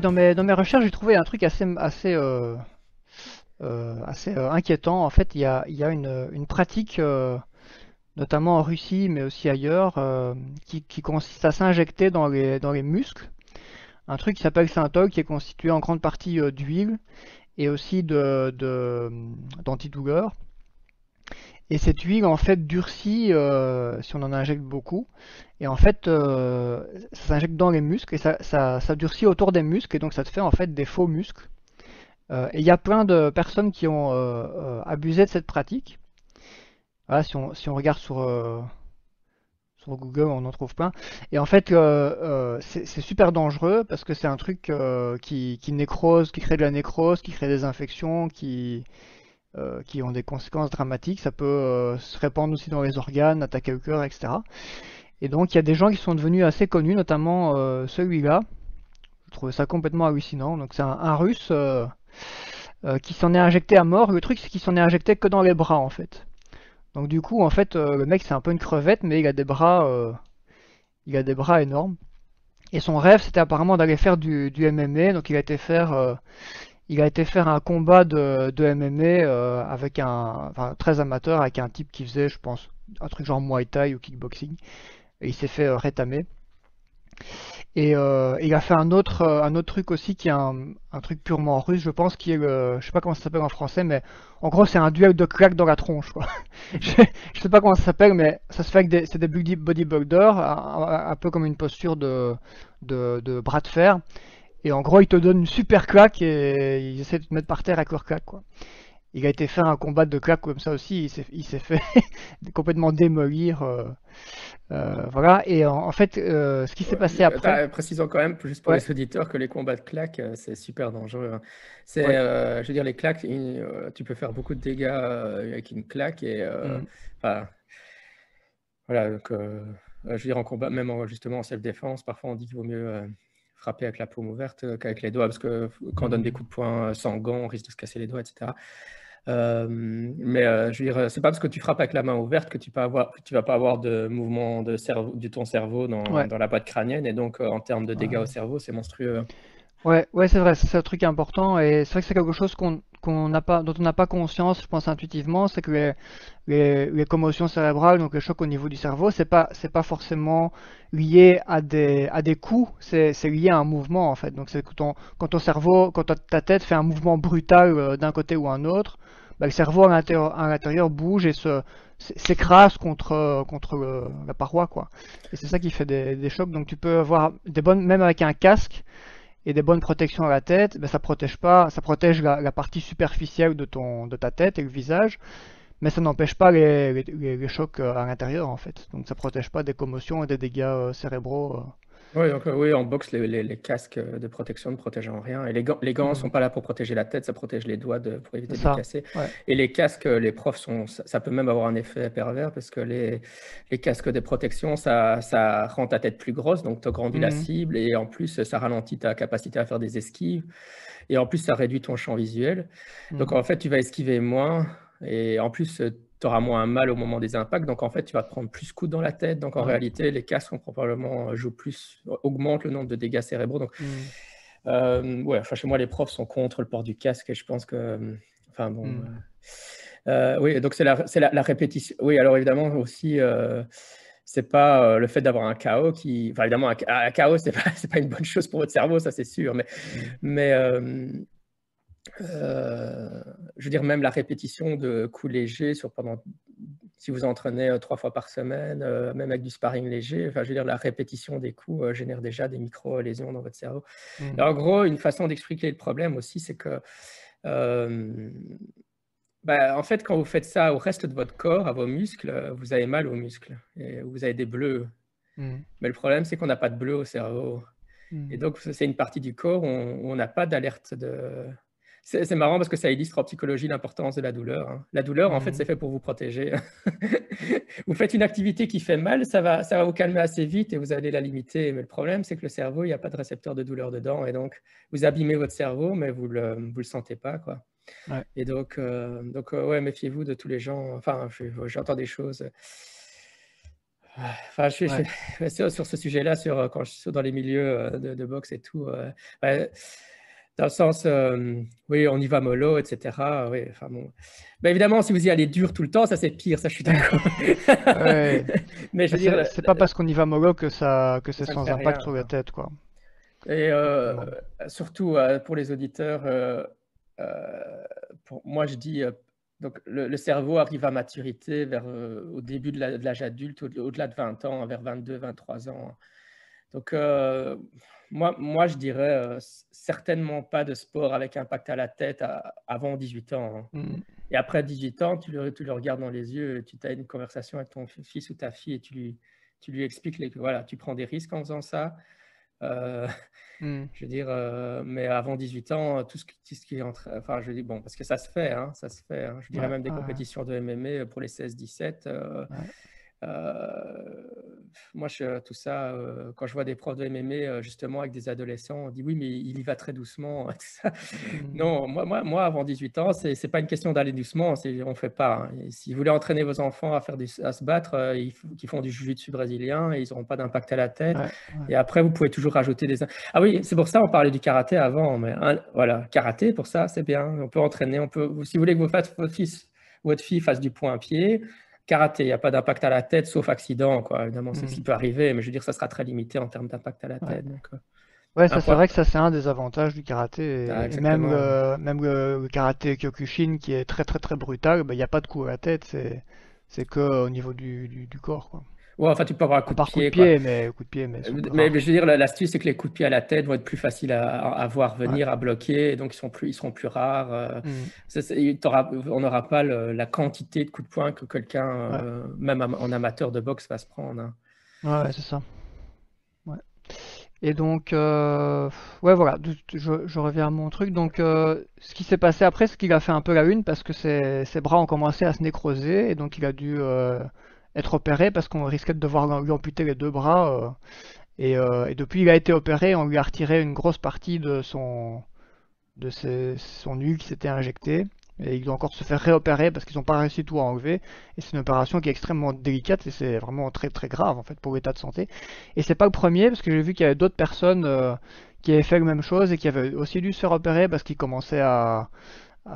Dans mes, recherches, j'ai trouvé un truc assez, euh, euh, euh, inquiétant. En fait, il y a, une, pratique, notamment en Russie, mais aussi ailleurs, qui, consiste à s'injecter dans les, dans les muscles. Un truc qui s'appelle Synthol, qui est constitué en grande partie d'huile et aussi de, d'antidouleur. Et cette huile en fait durcit si on en injecte beaucoup. Et en fait, euh, ça s'injecte dans les muscles et ça, ça, durcit autour des muscles et donc ça te fait en fait des faux muscles. Euh, et il y a plein de personnes qui ont euh, abusé de cette pratique. Voilà, si on, si on regarde sur, sur Google, on en trouve plein. Et en fait, c'est super dangereux parce que c'est un truc qui, qui nécrose, qui crée de la nécrose, qui crée des infections, qui, qui ont des conséquences dramatiques. Ça peut se répandre aussi dans les organes, attaquer le cœur, etc. Et donc il y a des gens qui sont devenus assez connus, notamment euh, celui-là. Je trouve ça complètement hallucinant. Donc c'est un, russe euh, euh, qui s'en est injecté à mort. Le truc c'est qu'il s'en est injecté que dans les bras en fait. Donc du coup en fait le mec c'est un peu une crevette mais il a des bras il a des bras énormes. Et son rêve c'était apparemment d'aller faire du, MMA. Donc il a été faire il a été faire un combat de, de MMA avec un enfin, très amateur avec un type qui faisait je pense un truc genre Muay Thai ou kickboxing et il s'est fait euh, rétamer. Et euh, il a fait un autre, euh, un autre truc aussi qui est un, truc purement russe, je pense, qui est le, je sais pas comment ça s'appelle en français, mais en gros c'est un duel de claques dans la tronche. Je, sais pas comment ça s'appelle, mais ça se fait avec des, c'est des bodybuilders, un, un, peu comme une posture de, bras de fer. Et en gros, ils te donnent une super claque et ils essaient de te mettre par terre avec leur claque. Quoi. Il a été faire un combat de claques comme ça aussi, il s'est fait complètement démolir. Euh, voilà, et en, fait, euh, ce qui s'est passé après. Précisons quand même, juste pour les auditeurs, que les combats de claques, euh, c'est super dangereux. Hein. C'est, je veux dire, les claques, tu peux faire beaucoup de dégâts avec une claque et. Mm. Voilà, donc, je veux dire, en combat, même justement en self-défense, parfois on dit qu'il vaut mieux frapper avec la paume ouverte qu'avec les doigts, parce que quand on donne des coups de poing sans gants, on risque de se casser les doigts, etc. Euh, mais euh, je veux dire, c'est pas parce que tu frappes avec la main ouverte que tu, peux avoir, tu vas pas avoir de mouvement de, cerveau, de ton cerveau dans, dans la boîte crânienne. Et donc, euh, en termes de dégâts au cerveau, c'est monstrueux. Ouais, ouais c'est vrai, c'est un truc important. Et c'est vrai que c'est quelque chose qu'on n'a pas, dont on n'a pas conscience, je pense intuitivement, c'est que les, commotions cérébrales, donc les chocs au niveau du cerveau, c'est pas, c'est pas forcément lié à des, à des coups, c'est, lié à un mouvement en fait. Donc c'est quand ton, quand ton cerveau, quand ta tête fait un mouvement brutal d'un côté ou un autre, bah, le cerveau à l'intérieur, bouge et se, s'écrase contre, contre la paroi. Quoi. Et c'est ça qui fait des, chocs. Donc tu peux avoir des bonnes, même avec un casque et des bonnes protections à la tête, ben, ça protège pas, ça protège la, partie superficielle de, ton, de ta tête et le visage, mais ça n'empêche pas les, chocs à l'intérieur en fait. Donc ça protège pas des commotions et des dégâts euh, cérébraux. Euh. Oui, donc, euh, oui, en boxe, les, casques de protection ne protègent en rien. Et les gants, les gants ne mmh. sont pas là pour protéger la tête, ça protège les doigts de, pour éviter de les casser. Et les casques, les profs, sont, ça, peut même avoir un effet pervers parce que les, les casques de protection, ça, ça rend ta tête plus grosse, donc tu grandis la mmh. cible et en plus, ça ralentit ta capacité à faire des esquives. Et en plus, ça réduit ton champ visuel. Donc mmh. en fait, tu vas esquiver moins. Et en plus, tu auras moins mal au moment des impacts. Donc, en fait, tu vas te prendre plus coup dans la tête. Donc, en réalité, les casques ont probablement euh, jouent plus, augmentent le nombre de dégâts cérébraux. Donc, mmh. euh, ouais, enfin, chez moi, les profs sont contre le port du casque et je pense que, euh, enfin, bon. Mmh. oui, donc c'est la, la, la, répétition. Oui, alors évidemment aussi, c'est pas le fait d'avoir un chaos qui. Enfin, évidemment, un, chaos, c'est pas, pas une bonne chose pour votre cerveau, ça c'est sûr. Mais, mmh. mais euh, je veux dire, même la répétition de coups légers sur pendant, si vous entraînez euh, trois fois par semaine, euh, même avec du sparring léger, enfin, je veux dire, la répétition des coups génère déjà des micro-lésions dans votre cerveau. Mmh. en gros, une façon d'expliquer le problème aussi, c'est que bah, en fait, quand vous faites ça au reste de votre corps, à vos muscles, vous avez mal aux muscles et vous avez des bleus. Hmm. Mais le problème, c'est qu'on n'a pas de bleu au cerveau. Hmm. Et donc, c'est une partie du corps où on n'a pas d'alerte de, c'est marrant parce que ça illustre en psychologie l'importance de la douleur. Hein. La douleur, en fait, mmh. c'est fait pour vous protéger. vous faites une activité qui fait mal, ça va, ça va vous calmer assez vite et vous allez la limiter. Mais le problème, c'est que le cerveau, il n'y a pas de récepteur de douleur dedans. Et donc, vous abîmez votre cerveau, mais vous ne le, vous le sentez pas. Quoi. Et donc, euh, donc euh, ouais, méfiez-vous de tous les gens. Enfin, j'entends des choses. Enfin, je suis, sur, ce sujet-là, sur, quand je suis dans les milieux de, de boxe et tout dans le sens, euh, oui, on y va mollo, etc. Oui, enfin bon. Ben, évidemment, si vous y allez dur tout le temps, ça c'est pire, ça je suis d'accord. Mais je veux dire, c'est pas parce qu'on y va mollo que ça, que c'est sans impact sur la tête, quoi. Et euh, surtout euh, pour les auditeurs, pour moi je dis, donc le, cerveau arrive à maturité vers au début de l'âge adulte, au-delà de 20 ans, vers 22, 23 ans. Donc moi, moi, je dirais euh, certainement pas de sport avec impact à la tête avant 18 ans. Hein. Mm. Et après 18 ans, tu le, tu le, regardes dans les yeux, tu as une conversation avec ton fils ou ta fille et tu lui, tu lui expliques que voilà, tu prends des risques en faisant ça. Euh, mm. Je veux dire, euh, mais avant 18 ans, tout ce, qui, ce qui est entre, enfin, je dis bon, parce que ça se fait, hein, ça se fait. Hein. Je dirais même des compétitions de MMA pour les 16-17. Euh, moi, je, tout ça, euh, quand je vois des profs de MMA, euh, justement, avec des adolescents, on dit oui, mais il y va très doucement. Mmh. Non, moi, moi, moi, avant 18 ans, ce n'est pas une question d'aller doucement, on ne fait pas. Hein. Si vous voulez entraîner vos enfants à, faire à se battre, ils, font du jiu-jitsu brésilien et ils n'auront pas d'impact à la tête. Et après, vous pouvez toujours rajouter des... Ah oui, c'est pour ça on parlait du karaté avant. Mais voilà, karaté, pour ça, c'est bien. On peut entraîner, on peut, si vous voulez que votre fils votre fille fasse du point à pied, karaté, il n'y a pas d'impact à la tête, sauf accident. Quoi. Évidemment, c'est ce qui mm. peut arriver, mais je veux dire, ça sera très limité en termes d'impact à la tête. Euh, ouais, ça, c'est vrai que ça, c'est un des avantages du karaté. Et, ah, même, même le, karaté Kyokushin, qui est très, très, très brutal, bah, il n'y a pas de coup à la tête, c'est, c'est que au niveau du, du, du corps. Quoi. Ouais, enfin, tu peux avoir un coup de pied. Coup de pied mais, coup de pied mais, mais, je veux dire, l'astuce, c'est que les coups de pied à la tête vont être plus faciles à, voir venir, à bloquer, donc ils, sont plus, ils seront plus rares. Euh, mm. on n'aura pas la quantité de coups de poing que quelqu'un, euh, même en amateur de boxe, va se prendre. Hein. Ouais, c'est ça. Ouais. Et donc, euh, ouais, voilà, je, je, reviens à mon truc. Donc, ce qui s'est passé après, c'est qu'il a fait un peu la une parce que ses, ses, bras ont commencé à se nécroser et donc il a dû être opéré parce qu'on risquait de devoir lui amputer les deux bras. Euh, euh, et, depuis, il a été opéré, on lui a retiré une grosse partie de son, de son huile qui s'était injecté. Et il doit encore se faire réopérer parce qu'ils n'ont pas réussi tout à enlever. Et c'est une opération qui est extrêmement délicate et c'est vraiment très très grave en fait pour l'état de santé. Et c'est pas le premier parce que j'ai vu qu'il y avait d'autres personnes euh, qui avaient fait la même chose et qui avaient aussi dû se faire opérer parce qu'ils commençaient à,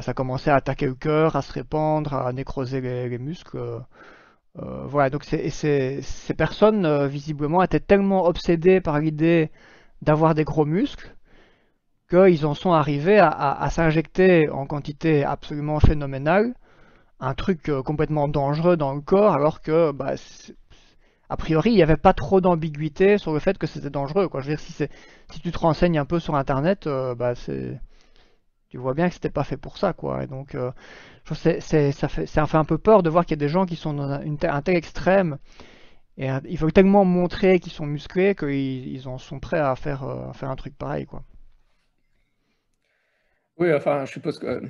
ça commençait à attaquer le cœur, à se répandre, à nécroser les muscles. Euh, voilà, donc ces, personnes, euh, visiblement, étaient tellement obsédées par l'idée d'avoir des gros muscles qu'ils en sont arrivés à, s'injecter en quantité absolument phénoménale un truc euh, complètement dangereux dans le corps, alors que, bah, a priori, il n'y avait pas trop d'ambiguïté sur le fait que c'était dangereux. Je veux dire, si, tu te renseignes un peu sur Internet, bah, tu vois bien que c'était pas fait pour ça. Quoi. Et donc, c'est, ça, fait, fait un peu peur de voir qu'il y a des gens qui sont dans un tel extrême et il faut tellement montrer qu'ils sont musclés qu'ils ils en sont prêts à faire, euh, un truc pareil. Quoi. Oui, enfin, je suppose que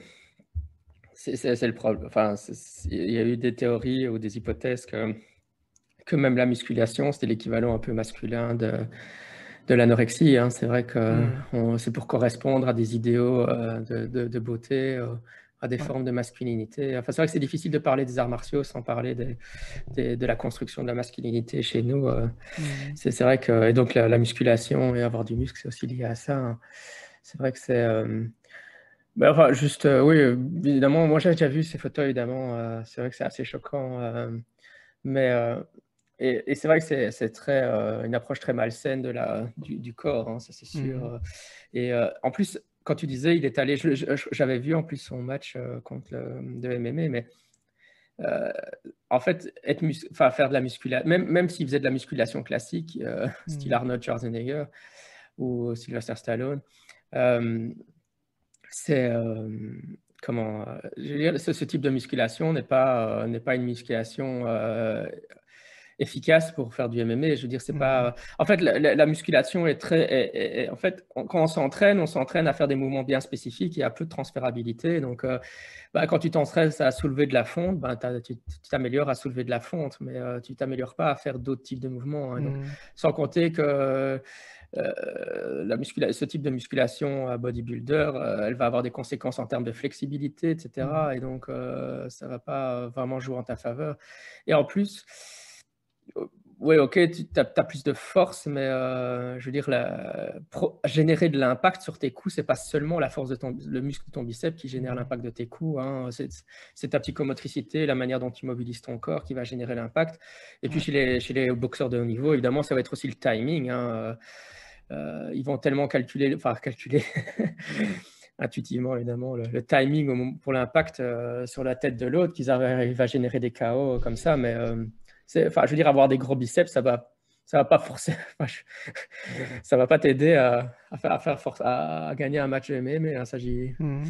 c'est, le problème. Enfin, il y a eu des théories ou des hypothèses que même la musculation, c'était l'équivalent un peu masculin de, de l'anorexie. Hein. C'est vrai que mm. c'est pour correspondre à des idéaux euh, de, de, beauté. Euh, à des formes de masculinité. Enfin, c'est vrai que c'est difficile de parler des arts martiaux sans parler de la construction de la masculinité chez nous. Euh. Mmh. C'est vrai que, et donc la, musculation et avoir du muscle, c'est aussi lié à ça. Hein. C'est vrai que c'est. Ben, enfin, juste, oui, évidemment, moi j'ai déjà vu ces photos, évidemment. c'est vrai que c'est assez choquant. mais. Et, c'est vrai que c'est très une approche très malsaine de la, du, corps, hein, ça c'est sûr. Mmh. Et en plus, quand tu disais, il est allé, j'avais vu en plus son match euh, contre le, de MMA, mais euh, en fait, être enfin, faire de la musculation, même, même s'il faisait de la musculation classique, euh, style. Arnold Schwarzenegger ou Sylvester Stallone, c'est comment je veux dire, ce, type de musculation n'est pas, n'est pas une musculation efficace pour faire du MMA. Je veux dire, c'est pas. Mmh. En fait, la, musculation est très. en fait, quand on s'entraîne, on s'entraîne à faire des mouvements bien spécifiques et à peu de transférabilité. Donc, euh, bah, quand tu t'entraînes à soulever de la fonte, bah, tu t'améliores à soulever de la fonte, mais euh, tu t'améliores pas à faire d'autres types de mouvements. Hein. Mmh. Sans compter que. Euh, la ce type de musculation à bodybuilder, elle va avoir des conséquences en termes de flexibilité, etc. Et donc, ça va pas vraiment jouer en ta faveur. Et en plus, oui, ok, tu as, plus de force, mais euh, je veux dire, la, générer de l'impact sur tes coups, c'est pas seulement la force de ton, le muscle de ton biceps qui génère l'impact de tes coups. Hein. C'est ta psychomotricité, la manière dont tu mobilises ton corps qui va générer l'impact. Et puis chez les, chez les boxeurs de haut niveau, évidemment, ça va être aussi le timing. Hein. Euh, ils vont tellement calculer, enfin calculer intuitivement évidemment le, timing pour l'impact euh, sur la tête de l'autre qu'ils arrivent à générer des chaos comme ça, mais enfin, je veux dire, avoir des gros biceps, ça va, ça va pas forcer, ça va pas t'aider à, faire, à, faire force, à, gagner un match MMA. Hein, ça, j'y... Mhm.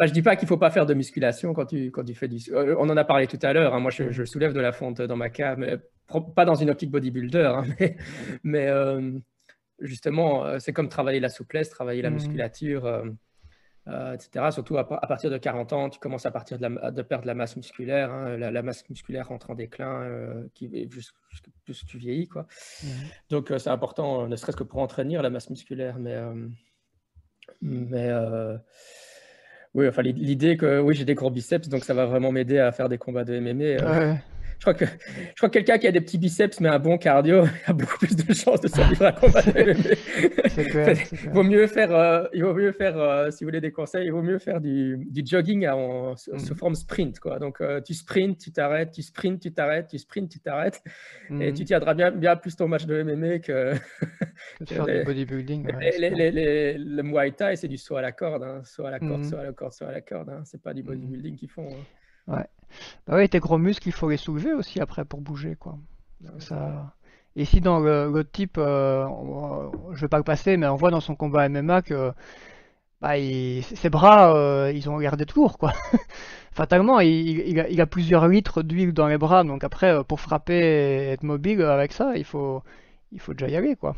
je dis pas qu'il faut pas faire de musculation quand tu, quand tu fais du. Euh, on en a parlé tout à l'heure. Hein. moi, je, je, soulève de la fonte dans ma cave, mais pas dans une optique bodybuilder. Hein, mais, mais euh, justement, euh, c'est comme travailler la souplesse, travailler la mhm. musculature. Euh, etc. Surtout à, partir de 40 ans, tu commences à partir de, de perdre la masse musculaire. Hein. la, masse musculaire rentre en déclin euh, qui, jusque, plus tu vieillis. Quoi. Mmh. Donc euh, c'est important, ne serait-ce que pour entraîner la masse musculaire. Mais, mais oui, enfin, l'idée que oui, j'ai des gros biceps, donc ça va vraiment m'aider à faire des combats de MMA. Crois que, je crois que quelqu'un qui a des petits biceps mais un bon cardio a beaucoup plus de chances de survivre à combat Il vaut mieux faire, euh, il vaut mieux faire euh, si vous voulez des conseils, il vaut mieux faire du, du jogging en, sous mm. forme sprint. Quoi. Donc, euh, tu sprints, tu t'arrêtes, tu sprints, tu t'arrêtes, tu sprints, tu t'arrêtes. Et mm. tu tiendras bien, bien plus ton match de MMA que, que, faire du bodybuilding. le Muay Thai, c'est du saut à la corde. Hein. Saut à la corde, mm. saut à la corde, saut à la corde. Hein. C'est pas du bodybuilding qu'ils font. Hein. Ouais. Bah ouais, tes gros muscles, il faut les soulever aussi après pour bouger, quoi. Ça... Et si dans le, type, euh, je vais pas le passer, mais on voit dans son combat MMA que bah, ses bras, euh, ils ont regardé de court, quoi. Fatalement, il, a, plusieurs litres d'huile dans les bras, donc après, euh, pour frapper et être mobile avec ça, il faut, il faut déjà y aller, quoi.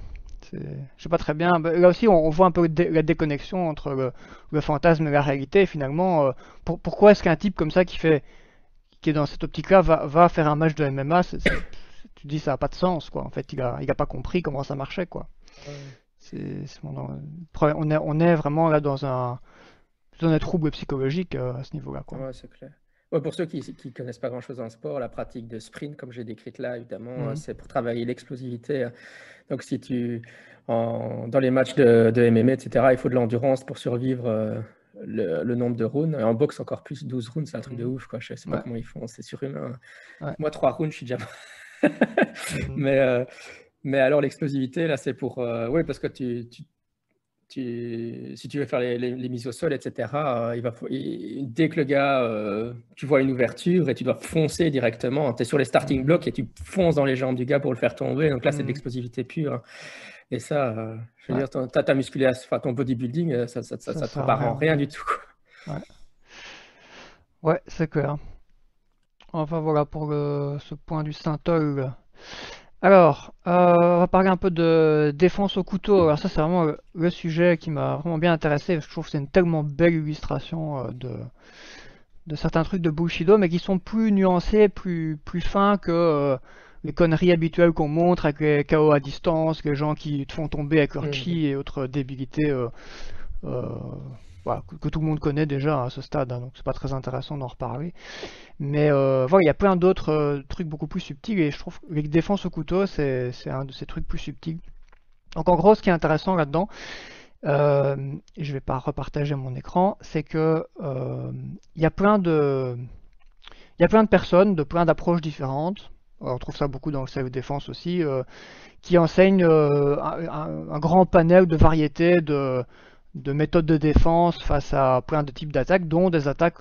Je sais pas très bien. Bah, là aussi, on, voit un peu la déconnexion entre le, fantasme et la réalité. finalement, pourquoi est-ce qu'un type comme ça qui fait qui est dans cette optique-là va, faire un match de MMA, tu dis ça n'a pas de sens, quoi. En fait, il a, il a pas compris comment ça marchait, quoi. on, est, on est vraiment là dans un, dans un trouble psychologique euh, à ce niveau-là, quoi. Ouais, c'est clair. pour ceux qui ne connaissent pas grand-chose en sport, la pratique de sprint, comme j'ai décrite là, évidemment, mhm. c'est pour travailler l'explosivité. Donc, si tu, dans les matchs de, de, MMA, etc., il faut de l'endurance pour survivre le, nombre de runes. En boxe, encore plus, 12 runes, c'est un truc de mm. ouf. Quoi. Je sais pas comment ils font, c'est surhumain. Moi, 3 runes, je suis déjà. Mm. mais, euh, mais alors, l'explosivité, là, c'est pour. Euh, oui, parce que tu, tu, si tu veux faire les, les, mises au sol, etc., euh, il va, dès que le gars, tu vois une ouverture et tu dois foncer directement, tu es sur les starting blocks et tu fonces dans les jambes du gars pour le faire tomber. Donc là, c'est de l'explosivité pure. Et ça, euh, je veux dire, ta musculation, enfin, ton bodybuilding, euh, ça, ça, ça, ça te en rien du tout. Ouais, ouais c'est clair. Enfin voilà pour ce point du Saint-Ol. Alors, euh, on va parler un peu de défense au couteau. Alors ça, c'est vraiment le, sujet qui m'a vraiment bien intéressé. Je trouve que c'est une tellement belle illustration de, de certains trucs de Bushido, mais qui sont plus nuancés, plus, plus fins que les conneries habituelles qu'on montre avec les KO à distance, les gens qui te font tomber avec leur mm. chi et autres débilités euh, euh, que, tout le monde connaît déjà à ce stade, hein, donc c'est pas très intéressant d'en reparler. Mais euh, voilà, il y a plein d'autres trucs beaucoup plus subtils et je trouve que les défenses au couteau, c'est un de ces trucs plus subtils. Donc en gros, ce qui est intéressant là-dedans, je vais pas repartager mon écran, c'est que il y a plein de il y a plein de personnes de plein d'approches différentes on trouve ça beaucoup dans le self-défense aussi, euh, qui enseigne euh, un, grand panel de variétés de, méthodes de défense face à plein de types d'attaques, dont des attaques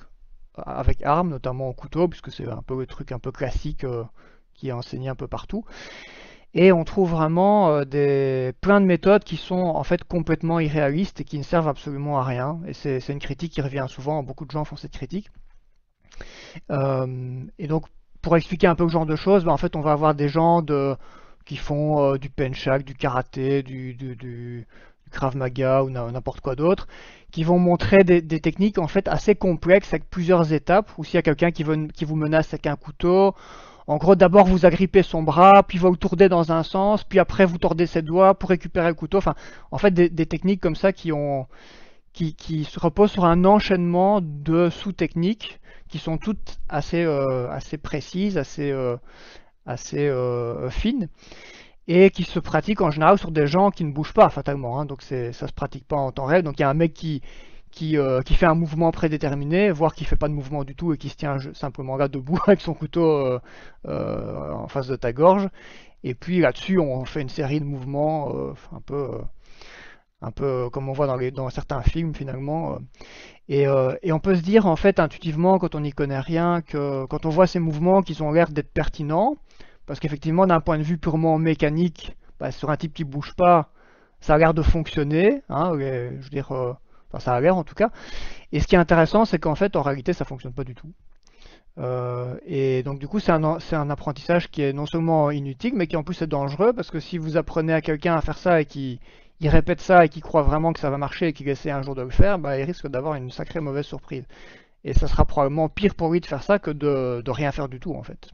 avec armes, notamment au couteau, puisque c'est un peu le truc un peu classique euh, qui est enseigné un peu partout. Et on trouve vraiment des, plein de méthodes qui sont en fait complètement irréalistes et qui ne servent absolument à rien. Et c'est une critique qui revient souvent, beaucoup de gens font cette critique. et donc pour expliquer un peu le genre de choses, ben, en fait on va avoir des gens qui font du penchak, du karaté, du, du Krav Maga ou n'importe quoi d'autre, qui vont montrer des, techniques en fait assez complexes avec plusieurs étapes, ou s'il y a quelqu'un qui, qui vous menace avec un couteau, en gros d'abord vous agrippez son bras, puis vous le tournez dans un sens, puis après vous tordez ses doigts pour récupérer le couteau, enfin en fait des, techniques comme ça qui ont qui, se reposent sur un enchaînement de sous-techniques qui sont toutes assez, euh, assez précises, assez, euh, assez euh, fines et qui se pratique en général sur des gens qui ne bougent pas fatalement. Hein, donc ça se pratique pas en temps réel. Donc il y a un mec qui, qui, qui, fait un mouvement prédéterminé, voire qui fait pas de mouvement du tout et qui se tient simplement là debout avec son couteau en face de ta gorge. Et puis là-dessus, on fait une série de mouvements un peu, un peu comme on voit dans, certains films finalement. Et, et, on peut se dire en fait intuitivement quand on n'y connaît rien que quand on voit ces mouvements qui ont l'air d'être pertinents, parce qu'effectivement, d'un point de vue purement mécanique, bah, sur un type qui bouge pas, ça a l'air de fonctionner. Hein, je veux dire, euh, ça a l'air en tout cas. Et ce qui est intéressant, c'est qu'en fait, en réalité, ça fonctionne pas du tout. Euh, et donc du coup, c'est un, un, apprentissage qui est non seulement inutile, mais qui en plus est dangereux, parce que si vous apprenez à quelqu'un à faire ça et qui il répète ça et qui croit vraiment que ça va marcher et qu'il essaie un jour de le faire, bah, il risque d'avoir une sacrée mauvaise surprise. Et ça sera probablement pire pour lui de faire ça que de, de rien faire du tout en fait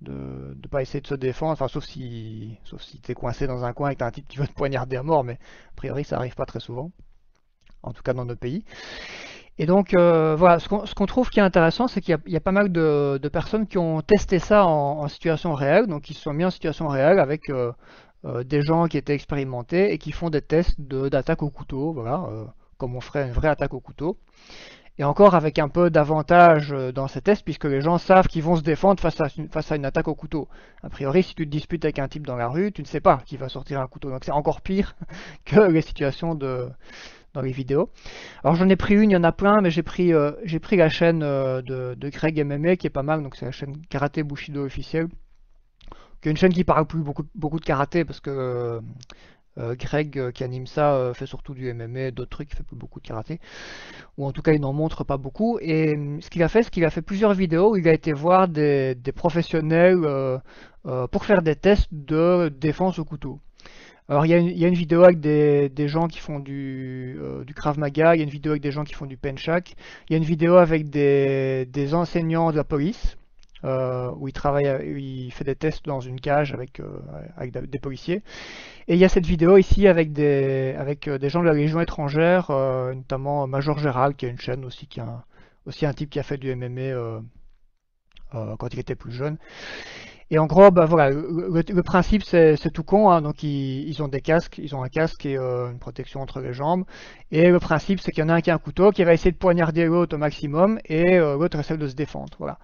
de ne pas essayer de se défendre, enfin sauf si sauf si t'es coincé dans un coin et que t'as un type qui veut te poignarder à mort, mais a priori ça arrive pas très souvent, en tout cas dans nos pays. Et donc euh, voilà, ce qu'on trouve qui est intéressant, c'est qu'il y, a pas mal de, personnes qui ont testé ça en, situation réelle, donc ils se sont mis en situation réelle avec euh, euh, des gens qui étaient expérimentés et qui font des tests d'attaque au couteau, voilà, comme on ferait une vraie attaque au couteau. Et encore avec un peu d'avantage euh, dans ces tests, puisque les gens savent qu'ils vont se défendre face à, une, attaque au couteau. A priori, si tu te disputes avec un type dans la rue, tu ne sais pas qui va sortir un couteau. Donc c'est encore pire que les situations dans les vidéos. Alors j'en ai pris une, il y en a plein, mais j'ai pris, euh, la chaîne euh, de, de, Greg MMA qui est pas mal, donc c'est la chaîne Karaté Bushido officielle, qui est une chaîne qui parle plus beaucoup, beaucoup de karaté parce que euh, Greg euh, qui anime ça euh, fait surtout du MMA, d'autres trucs, il fait plus beaucoup de karaté. Ou en tout cas il n'en montre pas beaucoup. Et ce qu'il a fait, c'est qu'il a fait plusieurs vidéos où il a été voir des, professionnels pour faire des tests de défense au couteau. Alors il y, a une, vidéo avec des, gens qui font du, du, Krav Maga, il y a une vidéo avec des gens qui font du Penchak, il y a une vidéo avec des enseignants de la police. Euh, où il travaille, il fait des tests dans une cage avec, euh, des policiers. Et il y a cette vidéo ici avec des, euh, gens de la Légion étrangère, notamment Major Gérald, qui a une chaîne aussi, qui a aussi un type qui a fait du MMA quand il était plus jeune. Et en gros, bah, voilà, le, principe c'est tout con, hein. donc ils, ont des casques, ils ont un casque et une protection entre les jambes. Et le principe c'est qu'il y en a un qui a un couteau, qui va essayer de poignarder l'autre au maximum, et l'autre essaie de se défendre. Voilà.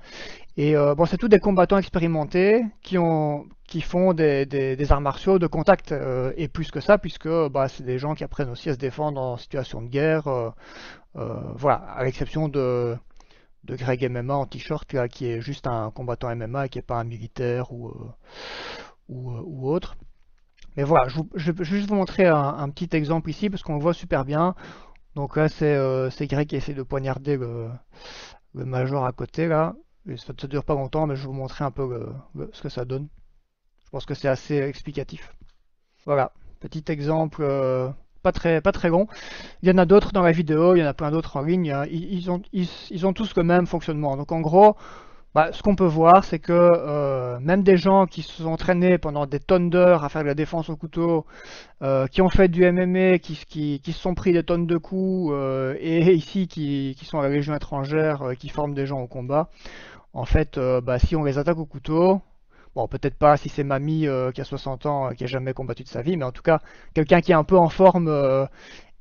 Et euh, bon, c'est tous des combattants expérimentés qui ont qui font des, des, arts martiaux de contact euh, et plus que ça puisque bah, c'est des gens qui apprennent aussi à se défendre en situation de guerre. Euh, voilà, à l'exception de de Greg MMA en t-shirt qui est juste un combattant MMA qui n'est pas un militaire ou, ou, ou, autre. Mais voilà, je, je, vais juste vous montrer un, petit exemple ici parce qu'on le voit super bien. Donc là c'est Greg qui essaie de poignarder le, le major à côté là ça ne dure pas longtemps, mais je vais vous montrer un peu ce que ça donne. Je pense que c'est assez explicatif. Voilà, petit exemple euh, pas, très, pas très long. Il y en a d'autres dans la vidéo, il y en a plein d'autres en ligne. Ils, ont, ils, ont tous le même fonctionnement. Donc en gros, bah, ce qu'on peut voir, c'est que euh, même des gens qui se sont entraînés pendant des tonnes d'heures à faire de la défense au couteau, euh, qui ont fait du MMA, qui, qui, se sont pris des tonnes de coups, et ici qui, qui, sont à la Légion étrangère, qui forment des gens au combat, en fait, euh, bah, si on les attaque au couteau, bon, peut-être pas si c'est mamie euh, qui a 60 ans, euh, qui a jamais combattu de sa vie, mais en tout cas, quelqu'un qui est un peu en forme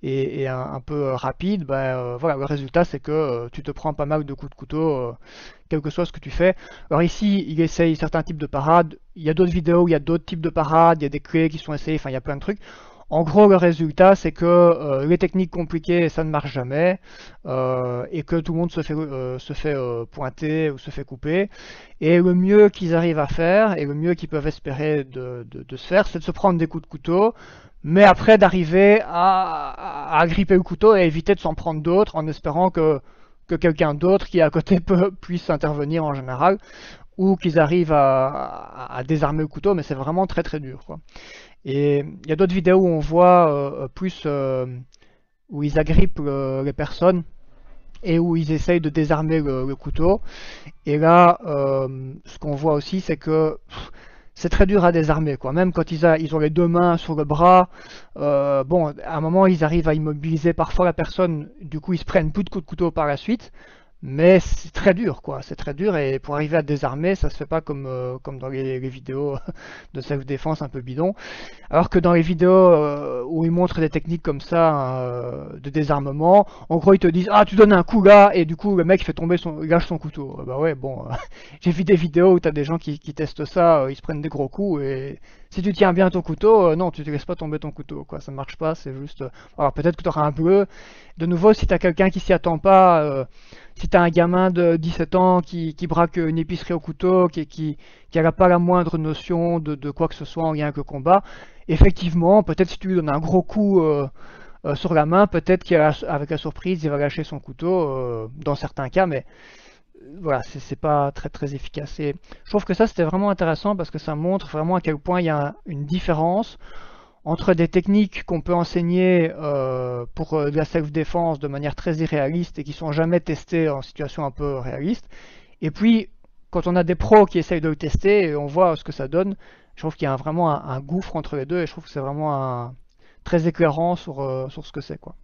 et, un, peu rapide, bah, voilà, le résultat c'est que tu te prends pas mal de coups de couteau, quel que soit ce que tu fais. Alors ici, il essaye certains types de parades. Il y a d'autres vidéos il y a d'autres types de parades, il y a des clés qui sont essayées, enfin il y a plein de trucs. En gros, le résultat, c'est que les techniques compliquées, ça ne marche jamais, et que tout le monde se fait, se fait pointer ou se fait couper. Et le mieux qu'ils arrivent à faire, et le mieux qu'ils peuvent espérer de, se faire, c'est de se prendre des coups de couteau, mais après d'arriver à, à, gripper le couteau et éviter de s'en prendre d'autres en espérant que, que quelqu'un d'autre qui est à côté peut, puisse intervenir en général ou qu'ils arrivent à, à, désarmer le couteau, mais c'est vraiment très très dur. Quoi. Et il y a d'autres vidéos où on voit euh, plus euh, où ils agrippent les personnes et où ils essayent de désarmer le, couteau. Et là, euh, ce qu'on voit aussi, c'est que c'est très dur à désarmer quoi. Même quand ils, ont les deux mains sur le bras, euh, bon, à un moment ils arrivent à immobiliser parfois la personne, du coup ils se prennent plus de coups de couteau par la suite. Mais c'est très dur, quoi. C'est très dur et pour arriver à désarmer, ça se fait pas comme, euh, comme dans les, vidéos de self-défense un peu bidon. Alors que dans les vidéos euh, où ils montrent des techniques comme ça euh, de désarmement, en gros ils te disent ah tu donnes un coup là et du coup le mec fait tomber son, lâche son couteau. bah ouais bon, j'ai vu des vidéos où t'as des gens qui, qui testent ça, ils se prennent des gros coups et si tu tiens bien ton couteau, non tu te laisses pas tomber ton couteau, quoi. Ça marche pas, c'est juste. Alors peut-être que tu auras un bleu. De nouveau, si t'as quelqu'un qui s'y attend pas si t'as un gamin de 17 ans qui, braque une épicerie au couteau, qui, n'a pas la moindre notion de, quoi que ce soit en lien le combat, effectivement, peut-être si tu lui donnes un gros coup euh, euh, sur la main, peut-être qu'avec la surprise, il va lâcher son couteau, euh, dans certains cas, mais voilà, c'est pas très très efficace. Et je trouve que ça c'était vraiment intéressant parce que ça montre vraiment à quel point il y a une différence entre des techniques qu'on peut enseigner euh, pour euh, de la self-défense de manière très irréaliste et qui sont jamais testées en situation un peu réaliste, et puis quand on a des pros qui essayent de le tester et on voit ce que ça donne, je trouve qu'il y a vraiment un, gouffre entre les deux et je trouve que c'est vraiment très éclairant sur, euh, sur ce que c'est. quoi.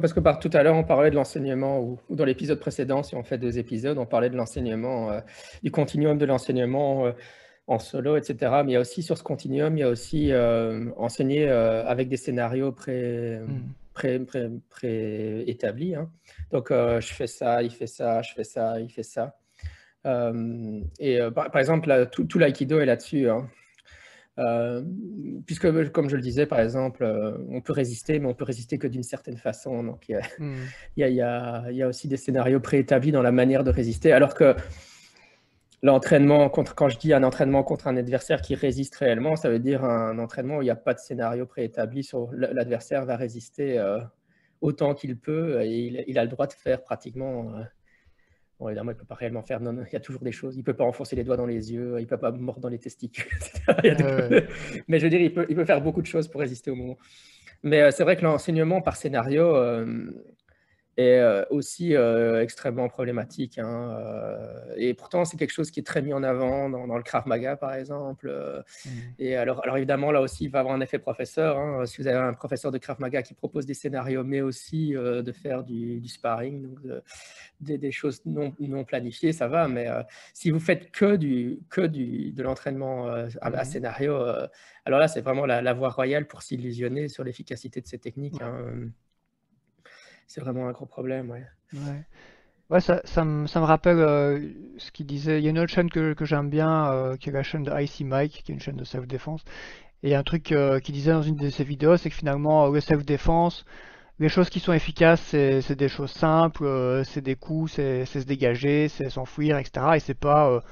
Parce que tout à l'heure, on parlait de l'enseignement, ou, dans l'épisode précédent, si on fait deux épisodes, on parlait de l'enseignement, du continuum de l'enseignement en solo, etc. Mais il y a aussi sur ce continuum, il y a aussi euh, enseigner euh, avec des scénarios pré, hmm. pré, pré, pré établis. Hein. Donc, euh, je fais ça, il fait ça, je fais ça, il fait ça. et par, exemple, tout, tout l'aïkido est là-dessus. Hein. puisque, comme je le disais, par exemple, on peut résister, mais on peut résister que d'une certaine façon. Donc, il y, a, hmm. il, y a, il y a aussi des scénarios préétablis dans la manière de résister. Alors que l'entraînement contre, quand je dis un entraînement contre un adversaire qui résiste réellement, ça veut dire un entraînement où il n'y a pas de scénario préétabli sur l'adversaire va résister euh, autant qu'il peut et il, a le droit de faire pratiquement. Euh, bon, évidemment, il ne peut pas réellement faire. Non, il y a toujours des choses. Il ne peut pas enfoncer les doigts dans les yeux, il ne peut pas mordre dans les testicules. Mais je veux dire, il peut, il peut, faire beaucoup de choses pour résister au moment. Mais euh, c'est vrai que l'enseignement par scénario, est euh, aussi euh, extrêmement problématique. Hein, euh, et pourtant, c'est quelque chose qui est très mis en avant dans, le Krav Maga, par exemple. Mmh. Et alors, alors, évidemment, là aussi, il va avoir un effet professeur. Hein. si vous avez un professeur de Krav Maga qui propose des scénarios, mais aussi de faire du, sparring, donc des, choses non, non, planifiées, ça va. Mais si vous faites que, du, que du, de l'entraînement à, mmh. scénario, alors là, c'est vraiment la, voie royale pour s'illusionner sur l'efficacité de ces techniques. Hein c'est vraiment un gros problème. Ouais, ouais. ça, ça, me, ça, me, rappelle euh, ce qu'il disait. Il y a une autre chaîne que, que j'aime bien, euh, qui est la chaîne de Icy Mike, qui est une chaîne de self-défense. Et un truc euh, qu'il disait dans une de ses vidéos, c'est que finalement, le self-défense, les choses qui sont efficaces, c'est des choses simples, c'est des coups, c'est se dégager, c'est s'enfuir, etc. Et c'est pas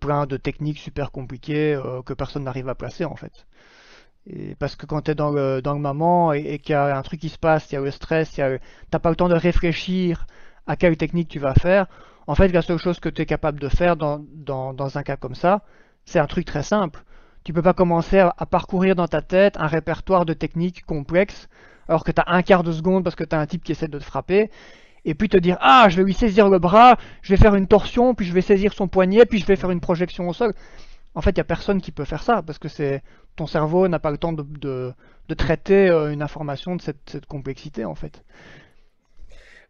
plein de techniques super compliquées que personne n'arrive à placer en fait. Et parce que quand tu es dans le, dans le moment et, qu'il y a un truc qui se passe, il y a le stress, tu n'as pas le temps de réfléchir à quelle technique tu vas faire, en fait, la seule chose que tu es capable de faire dans, dans, dans un cas comme ça, c'est un truc très simple. Tu peux pas commencer à, parcourir dans ta tête un répertoire de techniques complexes alors que tu as un quart de seconde parce que tu as un type qui essaie de te frapper et puis te dire ah je vais lui saisir le bras, je vais faire une torsion, puis je vais saisir son poignet, puis je vais faire une projection au sol. En fait, il n'y a personne qui peut faire ça parce que c'est ton cerveau n'a pas le temps de, de, traiter euh, une information de cette, cette, complexité en fait.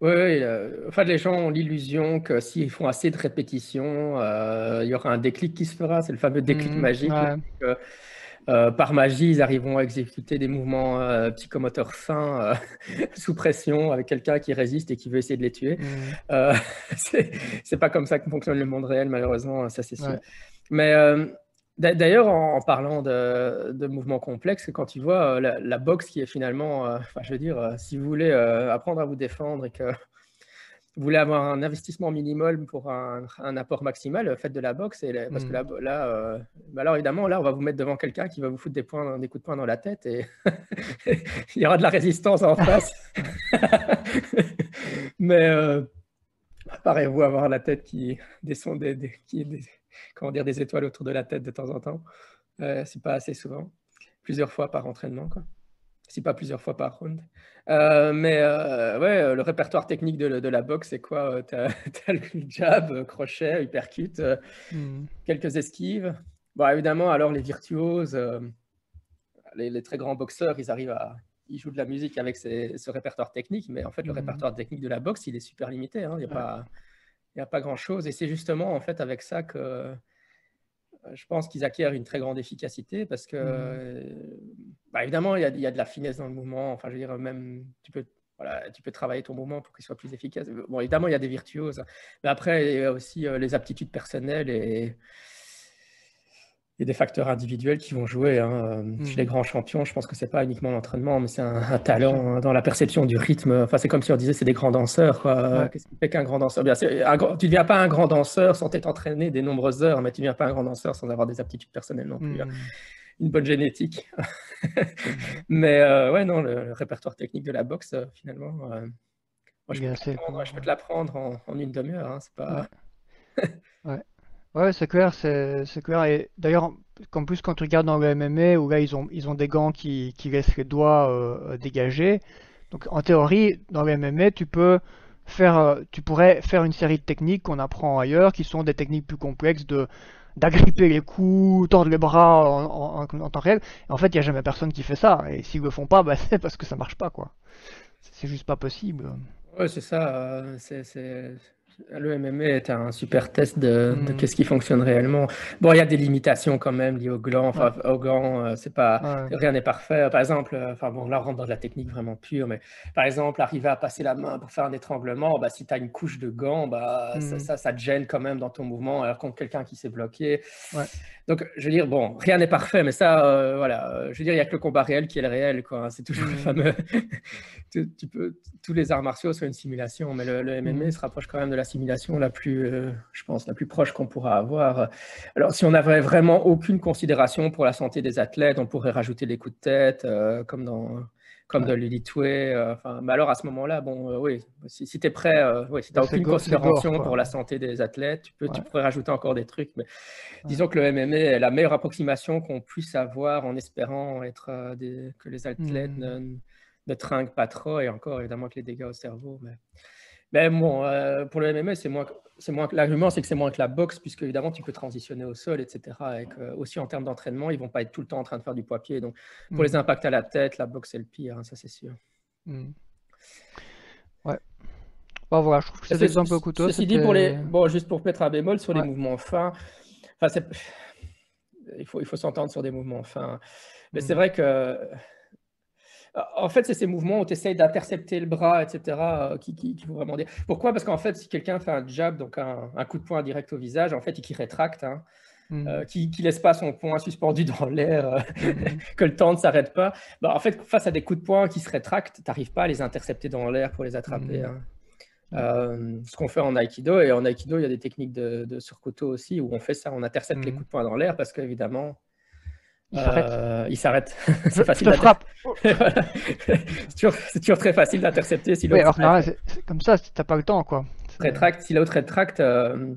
Oui, euh, en fait, les gens ont l'illusion que s'ils font assez de répétitions, euh, il y aura un déclic qui se fera. C'est le fameux déclic mmh, magique. par magie, ils arriveront à exécuter des mouvements psychomoteurs fins sous pression avec quelqu'un qui résiste et qui veut essayer de les tuer. Mmh. c'est pas comme ça que fonctionne le monde réel, malheureusement, ça c'est sûr. Mais D'ailleurs, en, parlant de, de, mouvements complexes, quand tu vois la, boxe qui est finalement, enfin, je veux dire, si vous voulez apprendre à vous défendre et que vous voulez avoir un investissement minimum pour un, apport maximal, faites de la boxe. Et parce que hmm. là, là euh, bah alors évidemment, là, on va vous mettre devant quelqu'un qui va vous foutre des, points, des coups de poing dans la tête et il y aura de la résistance en face. Mais euh, parez-vous avoir la tête qui descend des, qui, des, comment dire, des étoiles autour de la tête de temps en temps. Euh, C'est pas assez souvent, plusieurs fois par entraînement. Quoi si pas plusieurs fois par round. Euh, mais euh, ouais, euh, le répertoire technique de, la boxe, c'est quoi Tu as, le jab, crochet, uppercut, hmm. quelques esquives. Bon, évidemment, alors les virtuoses, les, très grands boxeurs, ils arrivent à. Ils jouent de la musique avec ce répertoire technique, mais en fait, le hmm. répertoire technique de la boxe, il est super limité. Hein. Il n'y a, pas, a pas grand-chose. Et c'est justement en fait avec ça que je pense qu'ils acquièrent une très grande efficacité parce que, mmh. bah, évidemment, il y, a, de la finesse dans le mouvement. Enfin, je veux dire, même, tu peux, voilà, tu peux travailler ton mouvement pour qu'il soit plus efficace. Bon, évidemment, il y a des virtuoses, mais après, il y a aussi euh, les aptitudes personnelles et, y a des facteurs individuels qui vont jouer. Hein. Chez les mmh. grands champions, je pense que c'est pas uniquement l'entraînement, mais c'est un, talent hein, dans la perception du rythme. Enfin, c'est comme si on disait c'est des grands danseurs. Qu'est-ce qui fait qu'un grand danseur Bien, Tu ne deviens pas un grand danseur sans t'être entraîné des nombreuses heures, mais tu ne deviens pas un grand danseur sans avoir des aptitudes personnelles non plus. Hein. Mmh. Une bonne génétique. mais euh, ouais, non, le, répertoire technique de la boxe, euh, finalement, euh, moi, je, peux te l'apprendre en, en, une demi-heure. c'est pas. ouais. Ouais, c'est clair, c'est clair. Et d'ailleurs, en plus, quand tu regardes dans le MMA, où là, ils ont, ils ont des gants qui, qui laissent les doigts euh, dégagés. Donc, en théorie, dans le MMA, tu peux faire, euh, tu pourrais faire une série de techniques qu'on apprend ailleurs, qui sont des techniques plus complexes de d'agripper les coups, tordre les bras en, en, temps réel. Et en fait, il n'y a jamais personne qui fait ça. Et s'ils le font pas, bah, c'est parce que ça marche pas, quoi. C'est juste pas possible. Ouais, c'est ça. Euh, c'est le MMA est un super test de, de hmm. qu'est-ce qui fonctionne réellement. Bon, il y a des limitations quand même liées au gland. Enfin, au gland, euh, c'est pas rien n'est parfait. Par exemple, euh, enfin bon, là on rentre dans de la technique vraiment pure, mais par exemple, arriver à passer la main pour faire un étranglement, bah, si tu as une couche de gants, bah, ça, hmm. ça, ça, te gêne quand même dans ton mouvement, alors contre quelqu'un qui s'est bloqué. Ouais. Donc, je veux dire, bon, rien n'est parfait, mais ça, euh, voilà, je veux dire, il n'y a que le combat réel qui est le réel, quoi. C'est toujours le mmh. fameux. Tu, peux, tous les arts martiaux sont une simulation, mais le, MMA mmh. se rapproche quand même de la simulation la plus, euh, je pense, la plus proche qu'on pourra avoir. Alors, si on n'avait vraiment aucune considération pour la santé des athlètes, on pourrait rajouter les coups de tête, euh, comme dans comme l'Elite Way. Euh, mais alors à ce moment-là, bon, euh, oui, si, tu es prêt, oui, si tu n'as aucune considération pour la santé des athlètes, tu, peux, tu pourrais rajouter encore des trucs. Mais disons que le MMA est la meilleure approximation qu'on puisse avoir en espérant être des, que les athlètes ne, trinquent pas trop et encore évidemment que les dégâts au cerveau. Mais, mais bon, pour le MMA, c'est moins c'est moins l'argument, c'est que c'est moins que la boxe, puisque évidemment tu peux transitionner au sol, etc. Et que, aussi en termes d'entraînement, ils vont pas être tout le temps en train de faire du poids-pied. Donc pour les mm. impacts à la tête, la boxe c'est le pire, hein, ça c'est sûr. Mm. Ouais. Bon, voilà, je trouve que c'est un peu couteau. Ceci dit, pour les... bon, juste pour mettre un bémol sur les mouvements fins, enfin, il faut, il faut s'entendre sur des mouvements fins. Mais c'est mm. vrai que en fait, c'est ces mouvements où tu essayes d'intercepter le bras, etc., euh, qui, qui, qui, vraiment dire. Pourquoi? Parce qu'en fait, si quelqu'un fait un jab, donc un, coup de poing direct au visage, en fait, il qui rétracte, hein, mmh. euh, qui ne laisse pas son poing suspendu dans l'air, euh, mmh. que le temps ne s'arrête pas, bah, en fait, face à des coups de poing qui se rétractent, tu n'arrives pas à les intercepter dans l'air pour les attraper. Mmh. Hein. ce qu'on fait en aikido, et en aikido, il y a des techniques de, de aussi, où on fait ça, on intercepte les coups de poing dans l'air, parce qu'évidemment, il s'arrête. Euh, c'est facile. Je frappe. c'est toujours, très facile d'intercepter si l'autre. c'est comme ça, t'as pas le temps, quoi. Rétracte, si l'autre rétracte, euh,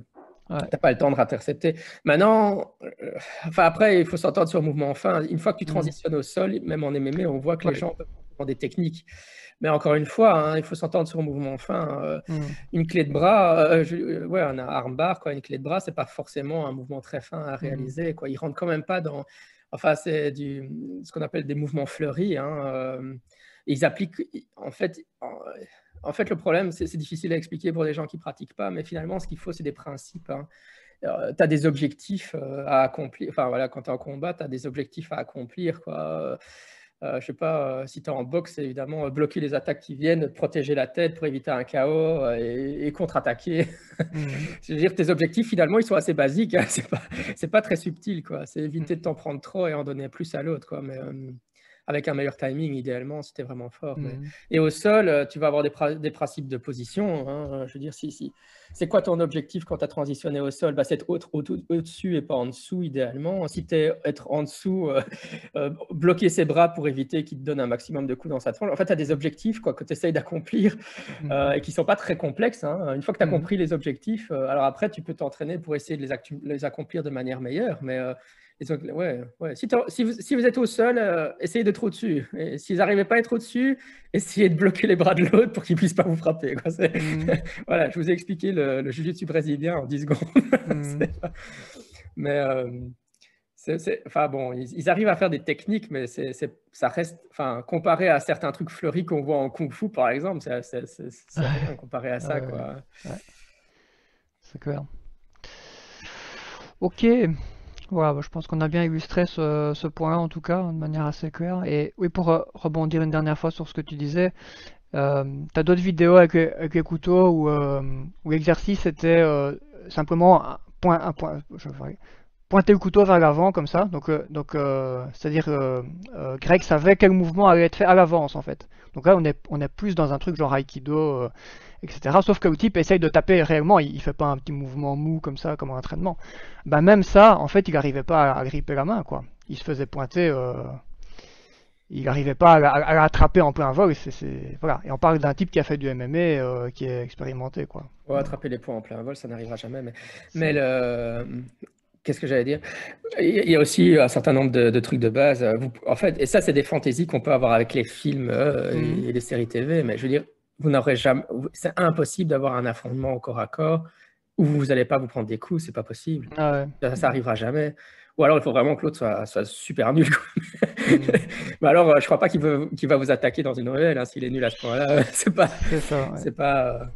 t'as pas le temps de intercepter. Maintenant, euh, enfin après, il faut s'entendre sur le mouvement fin. Une fois que tu mm. transitionnes au sol, même en MMA, on voit que les gens ont des techniques. Mais encore une fois, hein, il faut s'entendre sur le mouvement fin. Mm. Une clé de bras, ouais, un armbar, quoi, une clé de bras, c'est pas forcément un mouvement très fin à mm. réaliser. Quoi. Il rentre quand même pas dans Enfin, c'est du, ce qu'on appelle des mouvements fleuris. Hein, euh, ils appliquent, en fait, en, fait, le problème, c'est difficile à expliquer pour les gens qui pratiquent pas, mais finalement, ce qu'il faut, c'est des principes. Hein. Euh, tu as des objectifs euh, à accomplir. Enfin, voilà, quand tu es en combat, tu as des objectifs à accomplir. Quoi. Euh, je sais pas, si tu es en boxe, évidemment, bloquer les attaques qui viennent, protéger la tête pour éviter un chaos et, contre-attaquer. Mhm. je veux dire, tes objectifs, finalement, ils sont assez basiques. Hein. C'est pas, pas très subtil, quoi. C'est éviter de t'en prendre trop et en donner plus à l'autre. Mais, avec un meilleur timing, idéalement, c'était vraiment fort. Mmh. Et au sol, euh, tu vas avoir des, des principes de position. Hein, je veux dire, si, si. C'est quoi ton objectif quand tu as transitionné au sol? Bah, C'est être au-dessus et pas en dessous, idéalement. Si tu es être en dessous, euh, euh, bloquer ses bras pour éviter qu'il te donne un maximum de coups dans sa tronche. En fait, tu as des objectifs quoi, que tu essayes d'accomplir mmh. et qui ne sont pas très complexes. Hein. Une fois que tu as mmh. compris les objectifs, alors après, tu peux t'entraîner pour essayer de les, les, accomplir de manière meilleure. Mais ouais, ouais. Si, si, vous, si, vous, êtes au sol, euh, essayez d'être au-dessus. Et s'ils n'arrivaient pas à être au-dessus, essayez de bloquer les bras de l'autre pour qu'ils ne puissent pas vous frapper. Quoi. Mm. voilà, je vous ai expliqué le, le jiu-jitsu brésilien en 10 secondes. Mm. Mais euh, enfin, bon, ils, arrivent à faire des techniques, mais c'est, ça reste, enfin, comparé à certains trucs fleuris qu'on voit en kung-fu, par exemple, c'est, rien comparé à ça. quoi. C'est clair. Ok, voilà, bah, je pense qu'on a bien illustré ce, ce point en tout cas, de manière assez claire. Et oui, pour euh, rebondir une dernière fois sur ce que tu disais, euh, tu as d'autres vidéos avec, les couteaux où, euh, l'exercice était euh, simplement pointer le couteau vers l'avant comme ça. Donc, c'est-à-dire Greg savait quel mouvement allait être fait à l'avance en fait. Donc là, on est, plus dans un truc genre Aikido etc. Sauf que le type essaye de taper réellement, il, fait pas un petit mouvement mou comme ça, comme un entraînement. Ben même ça, en fait, il n'arrivait pas à, gripper la main, quoi. Il se faisait pointer, euh, il n'arrivait pas à, l'attraper en plein vol. voilà. Et on parle d'un type qui a fait du MMA, euh, qui est expérimenté, quoi. attraper les points en plein vol, ça n'arrivera jamais. Mais, mais le... Qu'est-ce que j'allais dire? Il y a aussi un certain nombre de, trucs de base. en fait, et ça, c'est des fantaisies qu'on peut avoir avec les films euh, et, mmh. les séries TV. Mais je veux dire, vous n'aurez jamais, c'est impossible d'avoir un affrontement au corps à corps où vous n'allez pas vous prendre des coups, c'est pas possible. Ah ça, ça, arrivera jamais. Ou alors il faut vraiment que l'autre soit, soit, super nul. Mais alors, euh, je crois pas qu'il va vous attaquer dans une ruelle hein, s'il est nul à ce point-là. c'est pas, c'est pas.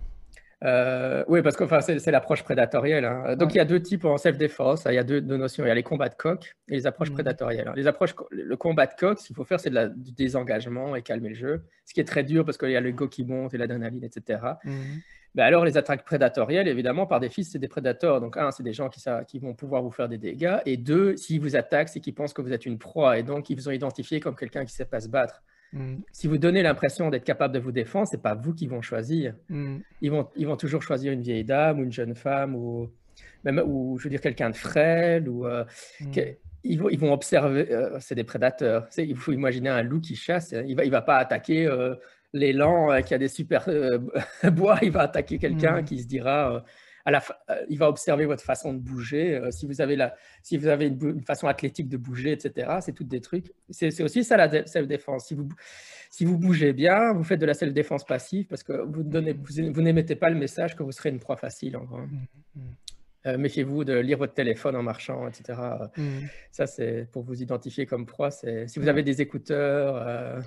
Euh, oui, parce que enfin, c'est l'approche prédatorielle. Hein. Donc, il y a deux types en self-défense. Il y a deux, notions. Il y a les combats de coq et les approches mmh. prédatorielles. Hein. Les approches, le combat de coq, ce qu'il faut faire, c'est du désengagement et calmer le jeu. Ce qui est très dur parce qu'il y a le go qui monte et l'adrénaline, etc. Mmh. Ben alors, les attaques prédatorielles, évidemment, par défi, c'est des prédateurs. Donc, un, c'est des gens qui, qui, vont pouvoir vous faire des dégâts. Et deux, s'ils vous attaquent, c'est qu'ils pensent que vous êtes une proie. Et donc, ils vous ont identifié comme quelqu'un qui ne sait pas se battre. Mm. Si vous donnez l'impression d'être capable de vous défendre, c'est pas vous qui vont choisir. Mm. Ils, vont, ils vont toujours choisir une vieille dame ou une jeune femme ou même ou je veux dire quelqu'un de frêle ou euh, mm. ils, vont, ils vont observer. Euh, c'est des prédateurs. Il faut imaginer un loup qui chasse. Il va, il va pas attaquer euh, l'élan qui a des super bois. Il va attaquer quelqu'un qui se dira euh, il va observer votre façon de bouger. Euh, si vous avez, la, si vous avez une, façon athlétique de bouger, etc., c'est toutes des trucs. C'est aussi ça la self-défense. Si vous, si vous bougez bien, vous faites de la self-défense passive parce que vous, donnez, vous, n'émettez pas le message que vous serez une proie facile, en gros. Mmh, mmh. Euh, méfiez-vous de lire votre téléphone en marchant, etc. Mmh. Ça, c'est pour vous identifier comme proie. Si vous avez des écouteurs,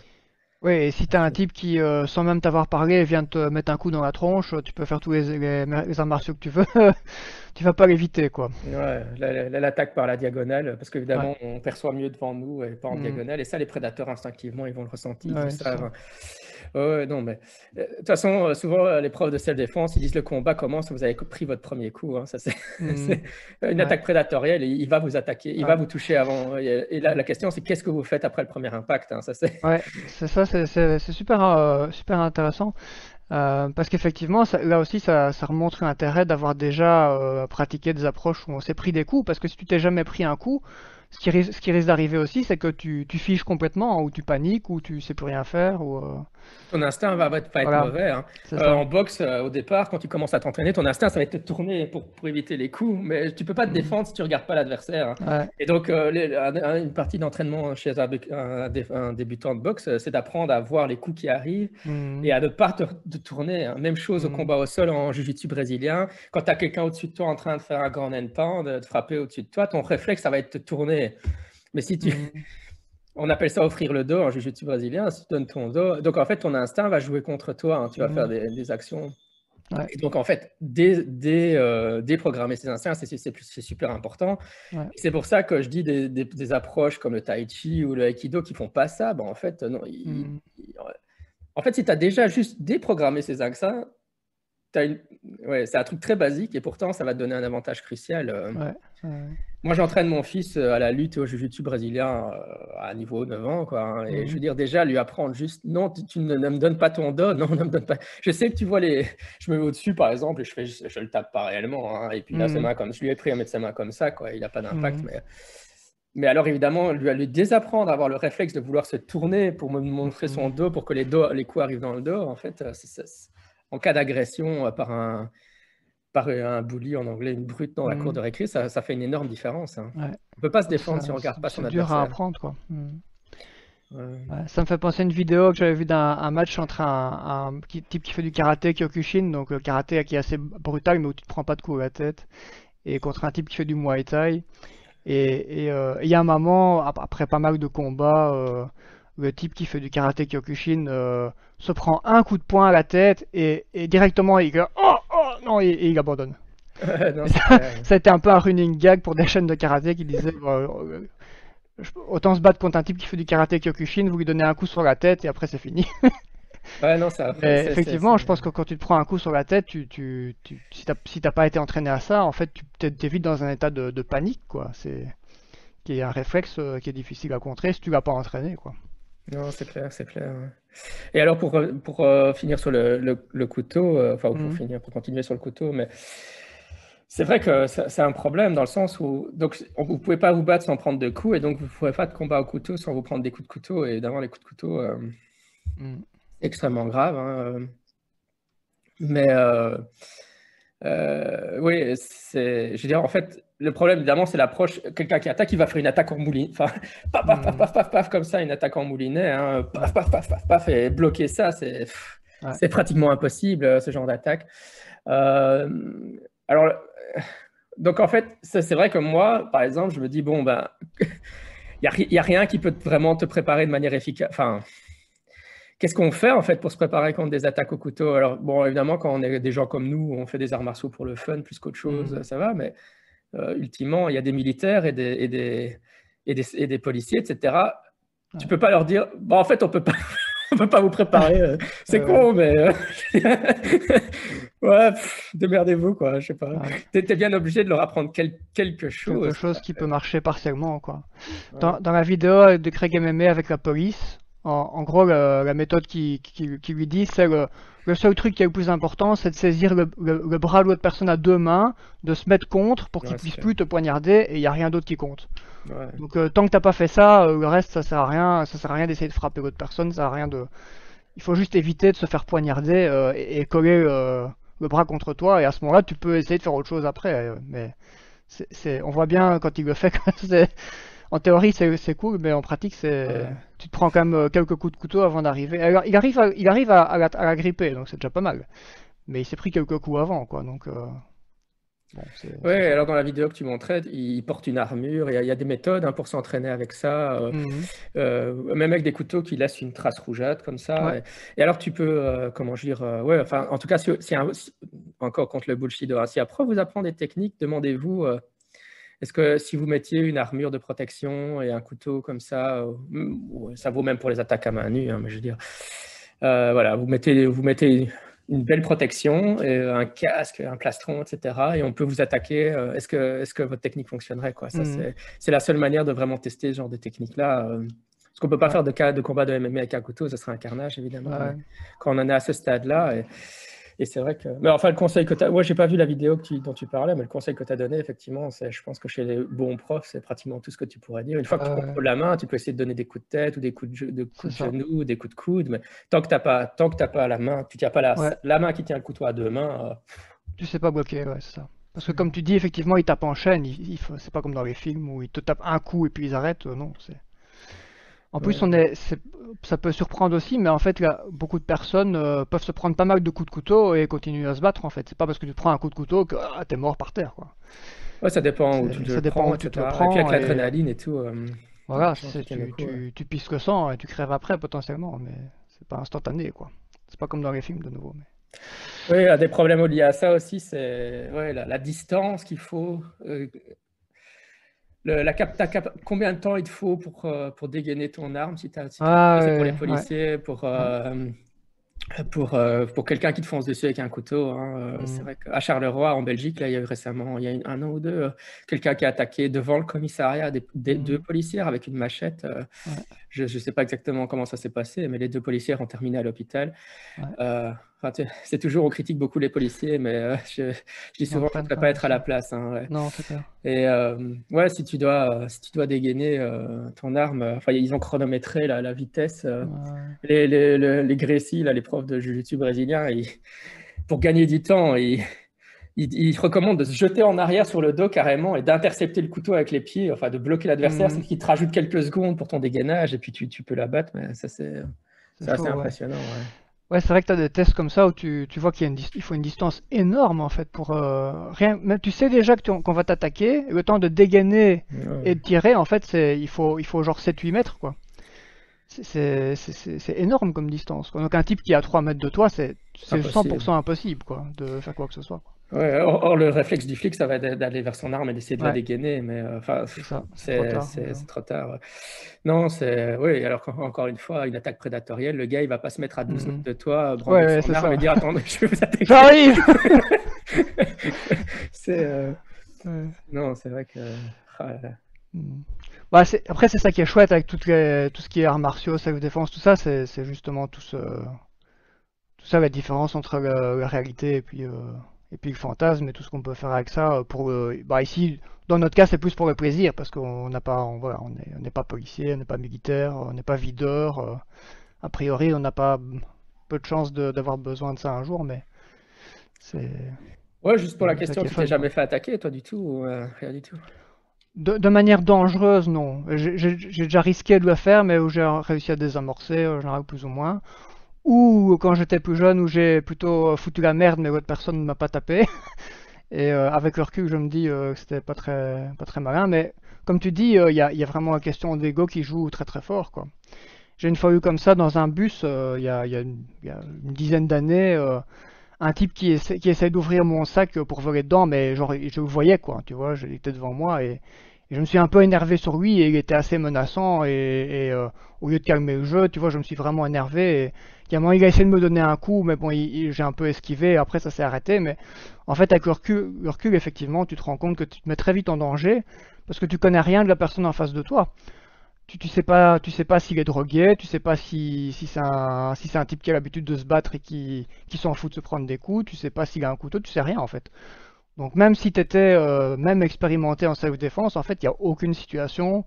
oui, et si t'as un type qui, euh, sans même t'avoir parlé, vient te mettre un coup dans la tronche, tu peux faire tous les, les, arts martiaux que tu veux, tu vas pas l'éviter, quoi. Ouais, l'attaque par la diagonale, parce qu'évidemment, on perçoit mieux devant nous et pas en mmh. diagonale, et ça, les prédateurs, instinctivement, ils vont le ressentir, ils savent. Ouais, non, mais euh, de toute façon, euh, souvent, euh, les profs de self-défense, ils disent le combat commence vous avez pris votre premier coup. Hein, ça, c'est mmh. une attaque prédatorielle. il va vous attaquer, il va vous toucher avant. Et là, la question, c'est qu'est-ce que vous faites après le premier impact hein, ça, c'est... Ouais, ça, c'est, super, super intéressant. parce qu'effectivement, là aussi, ça, ça remonte l'intérêt d'avoir déjà pratiqué des approches où on s'est pris des coups. Parce que si tu t'es jamais pris un coup, ce qui, risque, ce qui risque d'arriver aussi, c'est que tu, tu fiches complètement, ou tu paniques, ou tu sais plus rien faire. Ou, euh, Ton instinct va pas être mauvais. Hein. Euh, en boxe, euh, au départ, quand tu commences à t'entraîner, ton instinct, ça va être de tourner pour, pour, éviter les coups, mais tu peux pas te mm. défendre si tu regardes pas l'adversaire. Hein. Et donc, une partie d'entraînement chez un, débutant de boxe, c'est d'apprendre à voir les coups qui arrivent mm. et à ne pas te, tourner. Hein. Même chose au mm. combat au sol en jiu-jitsu brésilien. Quand tu as quelqu'un au-dessus de toi en train de faire un grand end pound, de frapper au-dessus de toi, ton réflexe, ça va être de tourner mais si tu. On appelle ça offrir le dos en jiu-jitsu brésilien, si tu donnes ton dos. Donc en fait, ton instinct va jouer contre toi. Hein. Tu vas faire des, actions. Et donc, en fait, dé, euh, déprogrammer ses instincts, c'est super important. C'est pour ça que je dis des, approches comme le tai chi ou le aikido qui font pas ça. Ben, en fait, non. Hmm. en fait, si tu as déjà juste déprogrammé ces instincts, ouais, c'est un truc très basique et pourtant, ça va te donner un avantage crucial. Euh. Moi, j'entraîne mon fils euh, à la lutte au jiu-jitsu brésilien euh, à niveau 9 ans. Quoi, hein, et je veux mmh. dire, déjà, lui apprendre juste non, tu, ne, me donnes pas ton dos, non, ne me donne pas. Je sais que tu vois les. Je me mets au-dessus, par exemple, et je, fais, je, le tape pas réellement. Hein, et puis là, mmh. comme. Je lui ai pris à mettre sa main comme ça, quoi, il n'a pas d'impact. Mmh. Mais... mais alors, évidemment, lui, à lui désapprendre à avoir le réflexe de vouloir se tourner pour me montrer son dos, pour que les, dos, les coups arrivent dans le dos, en fait, c'est en cas d'agression euh, par un, par un bully en anglais, une brute dans la cour de récré, ça, ça, fait une énorme différence. Hein. Ouais. On peut pas se défendre si on regarde pas son adversaire. C'est dur à apprendre, quoi. Mm. ça me fait penser à une vidéo que j'avais vue d'un match entre un, type qui fait du karaté Kyokushin, donc le karaté qui est assez brutal mais où tu te prends pas de coups à la tête, et contre un type qui fait du Muay Thai. Et euh, il y a un moment, après pas mal de combats, euh, le type qui fait du karaté Kyokushin euh, se prend un coup de poing à la tête et, directement il oh, oh non et, il abandonne. ça, a été un peu un running gag pour des chaînes de karaté qui disaient euh, autant se battre contre un type qui fait du karaté Kyokushin, vous lui donnez un coup sur la tête et après c'est fini. ouais, non, ça, effectivement, je pense que quand tu te prends un coup sur la tête, tu, tu, tu si t'as pas été entraîné à ça, en fait, tu es vite dans un état de, de panique, quoi. C'est qui est un réflexe euh, qui est difficile à contrer si tu l'as pas entraîné, quoi. Non, c'est clair, c'est clair. Et alors, pour, pour euh, finir sur le, le, couteau, euh, enfin, pour mmh. finir, pour continuer sur le couteau, mais c'est vrai que c'est un problème dans le sens où donc, vous ne pouvez pas vous battre sans prendre de coups, et donc vous ne pouvez pas de combat au couteau sans vous prendre des coups de couteau. Et évidemment, les coups de couteau, euh, mmh. extrêmement grave. Hein, mais oui, c'est, je veux dire, en fait, le problème, évidemment, c'est l'approche. Quelqu'un qui attaque, il va faire une attaque en moulinet. Enfin, paf, paf, paf, paf, paf, paf, comme ça, une attaque en moulinet. Hein. Paf, paf, paf, paf, paf, et bloquer ça, c'est c'est pratiquement impossible, ce genre d'attaque. Euh, alors, donc en fait, c'est vrai que moi, par exemple, je me dis, bon, ben, il n'y a, a, rien qui peut vraiment te préparer de manière efficace. Enfin, qu'est-ce qu'on fait en fait pour se préparer contre des attaques au couteau? Alors, bon, évidemment, quand on est des gens comme nous, on fait des arts martiaux pour le fun plus qu'autre chose, mm. ça va, mais euh, ultimement, il y a des militaires et des, et des, et des, et des policiers, etc. Tu peux pas leur dire, bon, en fait, on peut pas, on peut pas vous préparer. Euh, c'est con, mais euh, ouais, démerdez-vous, quoi. Je sais pas. Tu es, bien obligé de leur apprendre quelque chose. Quelque chose qui peut marcher partiellement, quoi. Dans, dans, la vidéo de Craig MMA avec la police, en, gros, la, méthode qui, qui, lui dit, c'est le, le, seul truc qui est le plus important, c'est de saisir le, le, bras de l'autre personne à deux mains, de se mettre contre pour qu'il puisse plus te poignarder, et il n'y a rien d'autre qui compte. Donc euh, tant que t'as pas fait ça, euh, le reste ça sert à rien, ça sert à rien d'essayer de frapper l'autre personne, ça sert à rien de. Il faut juste éviter de se faire poignarder euh, et, coller le bras contre toi, et à ce moment-là, tu peux essayer de faire autre chose après. mais c'est, on voit bien quand il le fait, c'est en théorie, c'est cool, mais en pratique, c'est tu te prends quand même euh, quelques coups de couteau avant d'arriver. Alors, il arrive, à, il arrive à, la, gripper, donc c'est déjà pas mal. Mais il s'est pris quelques coups avant, quoi. Donc, euh... bon, alors dans la vidéo que tu montrais, il porte une armure. Il y, a, des méthodes hein, pour s'entraîner avec ça. Euh, mhm. euh, même avec des couteaux qui laissent une trace rougeâtre comme ça. Et, alors tu peux, comment je dire, ouais, enfin, en tout cas, si, encore contre le bullshit, si après vous apprend des techniques, demandez-vous est-ce que si vous mettiez une armure de protection et un couteau comme ça, euh, ça vaut même pour les attaques à main nue, hein, mais je veux dire, euh, voilà, vous mettez, vous mettez une belle protection, et un casque, un plastron, etc. Et on peut vous attaquer. Euh, est-ce que, est que votre technique fonctionnerait quoi? Ça, mmh. C'est la seule manière de vraiment tester ce genre de technique-là. Parce qu'on ne peut pas faire de, cas de combat de MMA avec un couteau, ce serait un carnage, évidemment. Quand on en est à ce stade-là. Et et c'est vrai que. Mais enfin, le conseil que tu as. Moi, j'ai pas vu la vidéo dont tu parlais, mais le conseil que tu as donné, effectivement, c'est, je pense que chez les bons profs, c'est pratiquement tout ce que tu pourrais dire. Une fois que tu contrôles la main, tu peux essayer de donner des coups de tête ou des coups de, de, coups de genoux, des coups de coude, mais tant que tu n'as pas, tant que pas la main, tu tiens pas la, la main qui tient le couteau à deux mains. Euh, tu sais pas bloquer, ouais, c'est ça. Parce que comme tu dis, effectivement, ils tapent en chaîne. Il, c'est pas comme dans les films où ils te tapent un coup et puis ils arrêtent. Non, c'est. En plus, on est, ça peut surprendre aussi, mais en fait, là, beaucoup de personnes euh, peuvent se prendre pas mal de coups de couteau et continuer à se battre. En fait, c'est pas parce que tu prends un coup de couteau que ah, t'es mort par terre, quoi. Ouais, ça dépend où tu te ça dépend où tu te prends. Et puis avec l'adrénaline et tout. Euh, voilà, tu, tu, tu, pisses le sang et tu crèves après potentiellement, mais c'est pas instantané, quoi. C'est pas comme dans les films de nouveau. Mais... Oui, un des problèmes liés à ça aussi, c'est ouais, la, distance qu'il faut. Euh, la cap, combien de temps il te faut pour, euh, pour dégainer ton arme si tu as, ah, pour les policiers, pour, pour, euh, pour quelqu'un qui te fonce dessus avec un couteau. Hein, euh, c'est mm. vrai qu'à Charleroi, en Belgique, là, il y a eu récemment, il y a un an ou deux, euh, quelqu'un qui a attaqué devant le commissariat des, mm. deux policiers avec une machette. Je ne sais pas exactement comment ça s'est passé, mais les deux policiers ont terminé à l'hôpital c'est toujours, on critique beaucoup les policiers, mais euh, je, dis souvent qu'on ne devrait pas être à la place. Hein, non, c'est clair. Et euh, ouais, si tu dois, si tu dois dégainer euh, ton arme, enfin, ils ont chronométré la, la vitesse. Les, les, les, les Grécy, là, les profs de jiu-jitsu brésiliens, pour gagner du temps, ils, ils, recommandent de se jeter en arrière sur le dos carrément et d'intercepter le couteau avec les pieds, enfin de bloquer l'adversaire, mmh. c'est qu'ils te rajoutent quelques secondes pour ton dégainage et puis tu, tu peux l'abattre, mais ça c'est assez impressionnant. Ouais. Ouais, c'est vrai que tu as des tests comme ça où tu, tu vois qu'il faut une distance énorme en fait pour euh, rien. Même tu sais déjà qu'on va t'attaquer, le temps de dégainer et de tirer, en fait, c'est il faut il faut genre 7-8 mètres quoi. C'est énorme comme distance. Donc un type qui est à 3 mètres de toi, c'est 100% impossible quoi, de faire quoi que ce soit. Ouais, or, le réflexe du flic, ça va être d'aller vers son arme et d'essayer de la dégainer, mais euh, enfin, c'est trop, tard. Non, c'est oui. Alors encore une fois, une attaque prédatorielle, le gars, il va pas se mettre à 12 mètres de toi, brandir son arme et dire attendez, je vais vous attaquer. J'arrive. c'est euh, non, c'est vrai que. Ah, mm. bah, après, c'est ça qui est chouette avec tout ce qui est arts martiaux, self-défense, tout ça, c'est justement tout ce tout ça la différence entre la, réalité et puis. Euh, et puis le fantasme et tout ce qu'on peut faire avec ça euh, pour euh, bah ici dans notre cas c'est plus pour le plaisir parce qu'on n'a pas on, voilà, on n'est pas policier on n'est pas militaire on n'est pas videur euh, a priori on n'a pas peu de chance d'avoir besoin de ça un jour mais c'est ouais juste pour la question tu t'es jamais fait attaquer toi du tout ou, rien du tout? De, de, manière dangereuse, non. J'ai déjà risqué de le faire, mais où j'ai réussi à désamorcer, j'en ai plus ou moins ou quand j'étais plus jeune où j'ai plutôt foutu la merde mais votre personne ne m'a pas tapé. Et euh, avec le recul, je me dis euh, que c'était pas très, pas très malin. Mais comme tu dis, euh, il y, a, vraiment la question d'ego qui joue très très fort. J'ai une fois eu comme ça dans un bus il y, a, une dizaine d'années un type qui, essaie, qui essaie d'ouvrir mon sac pour voler dedans, mais genre je le voyais quoi, tu vois, j'étais devant moi et, je me suis un peu énervé sur lui et il était assez menaçant et, au lieu de calmer le jeu, tu vois, je me suis vraiment énervé et, il a essayé de me donner un coup, mais bon, j'ai un peu esquivé, après ça s'est arrêté. Mais en fait, avec le recul, effectivement, tu te rends compte que tu te mets très vite en danger parce que tu connais rien de la personne en face de toi. Tu, tu sais pas, tu sais pas s'il est drogué, tu sais pas si, si c'est un, si type qui a l'habitude de se battre et qui, qui s'en fout de se prendre des coups, tu sais pas s'il a un couteau, tu sais rien en fait. Donc même si tu étais euh, même expérimenté en self-défense, en fait, il n'y a aucune situation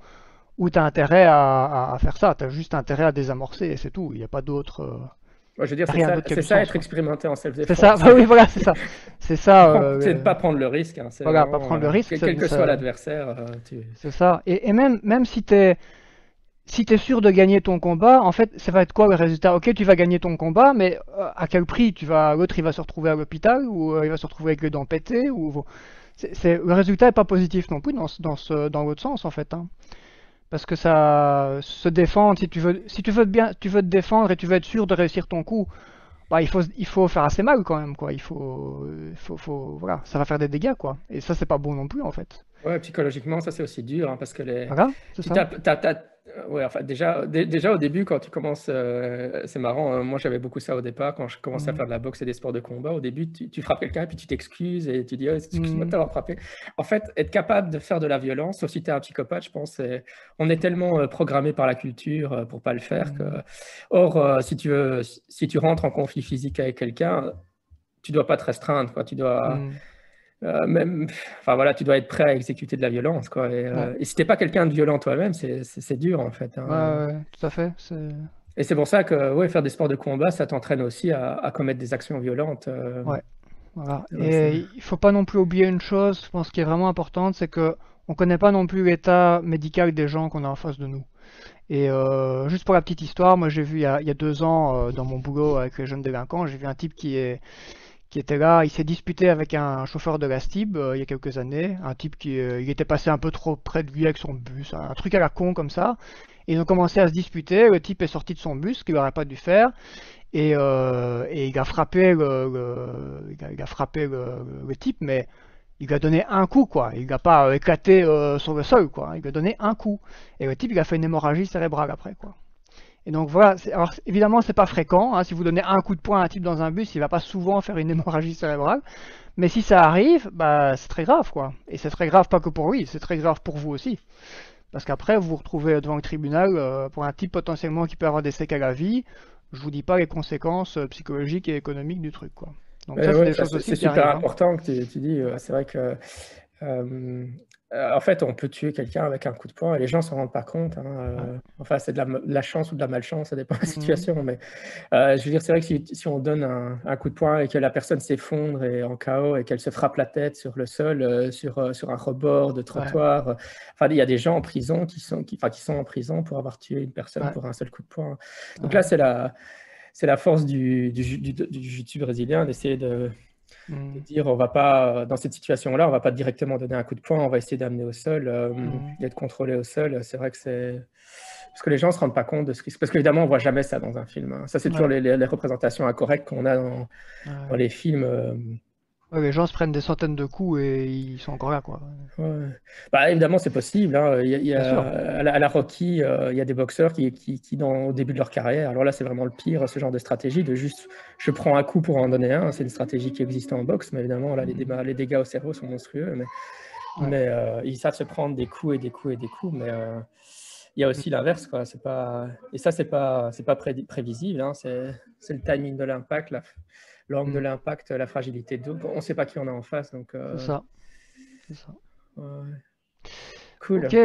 où tu as intérêt à, faire ça. Tu as juste intérêt à désamorcer et c'est tout. Il n'y a pas d'autre. Euh, je veux dire, c'est ça, être expérimenté en self-défense. C'est ça, oui, voilà, c'est ça. C'est ça. Euh, c'est de pas prendre le risque. Hein, voilà, pas prendre le risque. Euh, quel que soit l'adversaire. C'est ça. Et, même, même si tu es. Si tu es sûr de gagner ton combat, en fait, ça va être quoi le résultat? Ok, tu vas gagner ton combat, mais à quel prix? Tu vas L'autre, il va se retrouver à l'hôpital ou il va se retrouver avec les dents pétées ou le résultat est pas positif non plus dans, dans, dans l'autre sens en fait. Hein. Parce que ça se défendre si tu veux si tu veux bien tu veux te défendre et tu veux être sûr de réussir ton coup bah il faut il faut faire assez mal quand même quoi. Il faut faut, faut voilà ça va faire des dégâts quoi. Et ça c'est pas bon non plus en fait ouais psychologiquement ça c'est aussi dur hein, parce que les voilà, tu euh, ouais, enfin, déjà, déjà au début, quand tu commences, euh, c'est marrant, hein, moi j'avais beaucoup ça au départ, quand je commençais à mmh. faire de la boxe et des sports de combat. Au début, tu, frappes quelqu'un et puis tu t'excuses et tu dis oh, excuse-moi de mmh. t'avoir frappé. En fait, être capable de faire de la violence, sauf si tu es un psychopathe, je pense, on est tellement euh, programmé par la culture pour pas le faire que. Mmh. Or, si, tu veux, si tu rentres en conflit physique avec quelqu'un, tu dois pas te restreindre, quoi. Tu dois. Euh, même, enfin voilà, tu dois être prêt à exécuter de la violence, quoi. Et, euh, si t'es pas quelqu'un de violent toi-même, c'est dur en fait. Hein. Ouais, tout à fait. Et c'est pour ça que ouais, faire des sports de combat, ça t'entraîne aussi à, commettre des actions violentes. Euh. Ouais. Voilà. Et il faut pas non plus oublier une chose, je pense qui est vraiment importante, c'est que on connaît pas non plus l'état médical des gens qu'on a en face de nous. Et juste pour la petite histoire, moi j'ai vu il y, a, il y a deux ans dans mon boulot avec les jeunes délinquants, j'ai vu un type qui est était là. Il s'est disputé avec un chauffeur de la STIB euh, il y a quelques années, un type qui euh, il était passé un peu trop près de lui avec son bus, un truc à la con comme ça. ils ont commencé à se disputer. Le type est sorti de son bus, ce qu'il n'aurait pas dû faire. Et, il a frappé le, il a, frappé le, type, mais il a donné un coup, quoi. Il n'a pas éclaté sur le sol, quoi. Il lui a donné un coup. Et le type, il a fait une hémorragie cérébrale après, quoi. Et donc voilà, alors évidemment c'est pas fréquent, hein. si vous donnez un coup de poing à un type dans un bus, il va pas souvent faire une hémorragie cérébrale, mais si ça arrive, bah c'est très grave quoi. Et c'est très grave pas que pour lui, c'est très grave pour vous aussi. Parce qu'après vous vous retrouvez devant le tribunal euh, pour un type potentiellement qui peut avoir des séquelles à la vie, je vous dis pas les conséquences euh, psychologiques et économiques du truc quoi. Donc ça, c'est super hein. important que tu, dis, euh, c'est vrai que euh, en fait, on peut tuer quelqu'un avec un coup de poing et les gens ne s'en rendent pas compte. Hein, euh, enfin, c'est de la, chance ou de la malchance, ça dépend de la mmh situation. Mais euh, je veux dire, c'est vrai que si, on donne un, coup de poing et que la personne s'effondre et en chaos et qu'elle se frappe la tête sur le sol, sur, sur un rebord de trottoir, enfin, il y a des gens en prison qui sont, qui, qui sont en prison pour avoir tué une personne pour un seul coup de poing. Donc là, c'est la, c'est la force du, du, du, du brésilien d'essayer de Mm. De dire, on va pas, dans cette situation-là, on va pas directement donner un coup de poing, on va essayer d'amener au sol, euh, mm. d'être contrôlé au sol. C'est vrai que c'est. Parce que les gens ne se rendent pas compte de ce qui Parce qu'évidemment, on voit jamais ça dans un film. Hein. Ça, c'est toujours les, représentations incorrectes qu'on a dans, les films. Les gens se prennent des centaines de coups et ils sont encore là, quoi. Bah, évidemment, c'est possible. Hein. Il y a, à, la, Rocky, euh, il y a des boxeurs qui, qui, qui dans, au début de leur carrière, alors là, c'est vraiment le pire, ce genre de stratégie, de juste je prends un coup pour en donner un. C'est une stratégie qui existe en boxe, mais évidemment, là, les, mm. les dégâts au cerveau sont monstrueux. Mais, mais euh, ils savent se prendre des coups et des coups et des coups. Mais euh, il y a aussi l'inverse, quoi. C'est pas... Et ça, c'est pas, c'est pas prévisible. Hein. C'est le timing de l'impact, l'angle de mm. l'impact, la fragilité de On ne sait pas qui on a en face. Donc, euh, C'est ça. ça. Cool. Ok.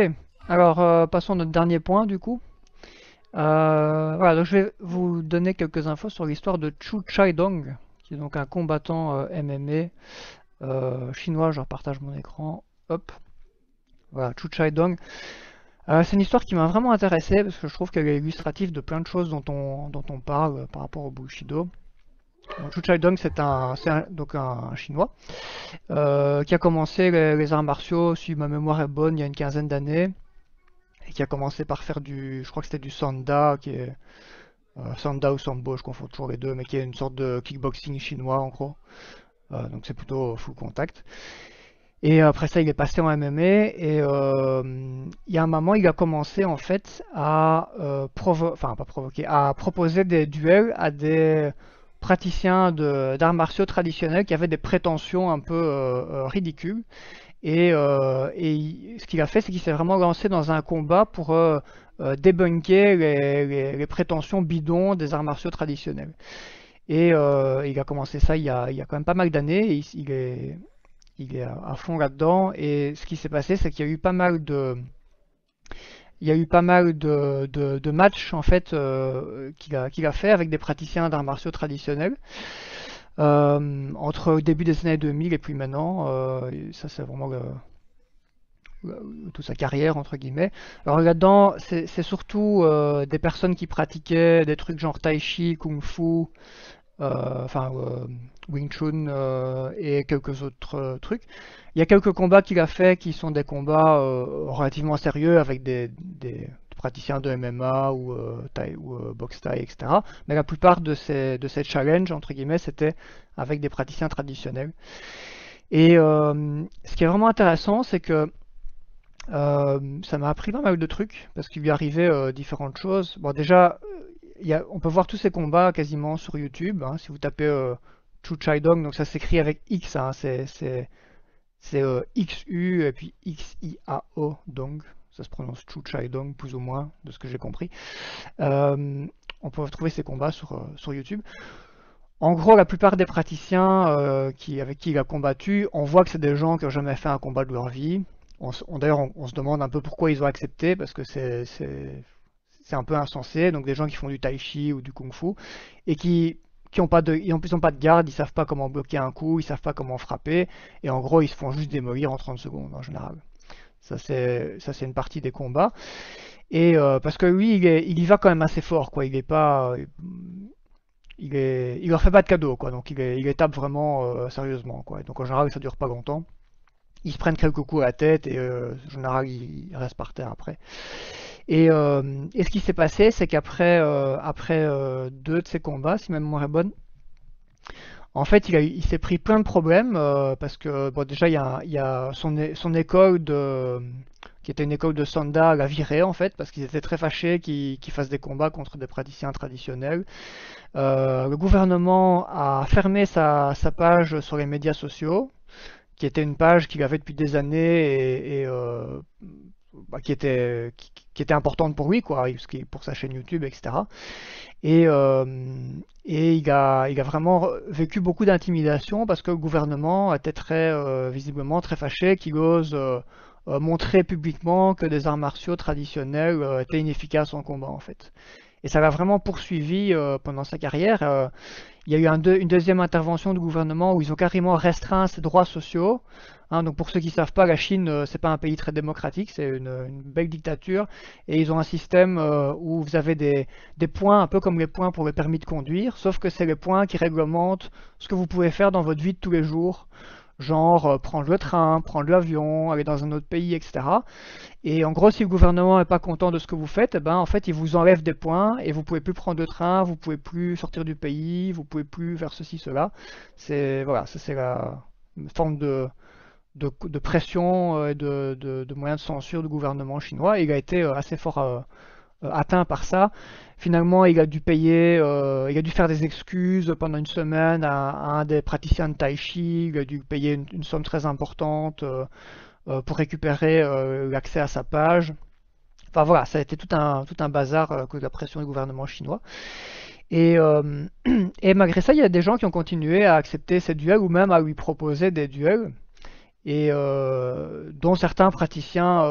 Alors, euh, passons à notre dernier point, du coup. Euh, voilà, donc je vais vous donner quelques infos sur l'histoire de Chu Chai-dong, qui est donc un combattant MMA chinois. Je repartage mon écran. Hop. Voilà, Chu Chai-dong. c'est une histoire qui m'a vraiment intéressé parce que je trouve qu'elle est illustrative de plein de choses dont on, dont on parle par rapport au Bushido. Chu Chai-dong, c'est un, donc un chinois euh, qui a commencé les, arts martiaux, si ma mémoire est bonne, il y a une quinzaine d'années, et qui a commencé par faire du, je crois que c'était du sanda, qui est euh, sanda ou sambo, je confonds toujours les deux, mais qui est une sorte de kickboxing chinois en gros. Euh, donc c'est plutôt full contact. Et après ça, il est passé en MMA et il y a un moment, il a commencé en fait à provoquer, enfin pas provoquer, à proposer des duels à des praticien d'arts martiaux traditionnels qui avait des prétentions un peu euh, euh, ridicules. Et, euh, ce qu'il a fait, c'est qu'il s'est vraiment lancé dans un combat pour débunker les, prétentions bidons des arts martiaux traditionnels. Et il a commencé ça il y a, quand même pas mal d'années. Il, est, il est à fond là-dedans. Et ce qui s'est passé, c'est qu'il y a eu pas mal de il y a eu pas mal de, de, matchs en fait euh, qu'il a, a fait avec des praticiens d'arts martiaux traditionnels. Euh, entre le début des années 2000 et puis maintenant, euh, ça c'est vraiment toute sa carrière entre guillemets. Alors là-dedans, c'est, surtout des personnes qui pratiquaient des trucs genre tai chi, kung fu, enfin Wing Chun et quelques autres trucs. Il y a quelques combats qu'il a fait qui sont des combats euh, relativement sérieux avec des, praticiens de MMA ou, euh, ou euh, boxe thai, etc. Mais la plupart de ces, de ces challenges, entre guillemets, c'était avec des praticiens traditionnels. Et ce qui est vraiment intéressant, c'est que ça m'a appris pas mal de trucs, parce qu'il lui arrivait différentes choses. Bon, déjà, y a, on peut voir tous ces combats quasiment sur YouTube. Hein, si vous tapez Chu Chai Dong, donc ça s'écrit avec X, hein, c'est euh, XU et puis XIAO, donc ça se prononce Chu Chai Dong, plus ou moins, de ce que j'ai compris. Euh, on peut trouver ces combats sur, euh, sur YouTube. En gros, la plupart des praticiens qui, avec qui il a combattu, on voit que c'est des gens qui n'ont jamais fait un combat de leur vie. On, D'ailleurs, on, se demande un peu pourquoi ils ont accepté, parce que c'est un peu insensé. Donc des gens qui font du tai chi ou du kung fu, et qui qui ont pas de, ils ont, pas de garde, ils savent pas comment bloquer un coup, ils savent pas comment frapper, et en gros ils se font juste démolir en 30 secondes en général. Ça c'est, une partie des combats. Et euh, parce que lui, il, y va quand même assez fort, quoi. Il est pas, il est, il leur fait pas de cadeau, quoi. Donc il, est, les tape vraiment euh, sérieusement, quoi. donc en général, ça dure pas longtemps. Ils se prennent quelques coups à la tête et euh, en général, ils restent par terre après. Et, et ce qui s'est passé, c'est qu'après après deux de ces combats, si ma mémoire est bonne, en fait, il, s'est pris plein de problèmes parce que déjà il y a, son, école de qui était une école de Sanda, l'a viré en fait, parce qu'ils étaient très fâchés qu'ils fassent des combats contre des praticiens traditionnels. Euh, le gouvernement a fermé sa, page sur les médias sociaux, qui était une page qu'il avait depuis des années et, euh, bah, qui, était, était importante pour lui, quoi, pour sa chaîne YouTube, etc. Et, euh, et il, a, vraiment vécu beaucoup d'intimidation parce que le gouvernement était très, visiblement très fâché qu'il ose euh, montrer publiquement que des arts martiaux traditionnels euh, étaient inefficaces en combat en fait. Et ça l'a vraiment poursuivi euh, pendant sa carrière. il y a eu une deuxième intervention du gouvernement où ils ont carrément restreint ses droits sociaux. Hein, donc pour ceux qui ne savent pas, la Chine, c'est pas un pays très démocratique, c'est une, belle dictature. Et ils ont un système où vous avez des, points, un peu comme les points pour le permis de conduire, sauf que c'est les points qui réglementent ce que vous pouvez faire dans votre vie de tous les jours genre euh, prendre le train, prendre l'avion, aller dans un autre pays, etc. Et en gros, si le gouvernement n'est pas content de ce que vous faites, eh ben, en fait, il vous enlève des points et vous pouvez plus prendre le train, vous pouvez plus sortir du pays, vous pouvez plus faire ceci, cela. C'est voilà, c'est la forme de, de, pression et de, moyens de censure du gouvernement chinois. il a été euh, assez fort euh, atteint par ça. Finalement, il a dû payer, euh, il a dû faire des excuses pendant une semaine à, un des praticiens de Tai Chi. Il a dû payer une, somme très importante euh, euh, pour récupérer l'accès à sa page. Enfin voilà, ça a été tout un, tout un bazar à cause de la pression du gouvernement chinois. Et, et, malgré ça, il y a des gens qui ont continué à accepter ces duels ou même à lui proposer des duels. Et dont certains praticiens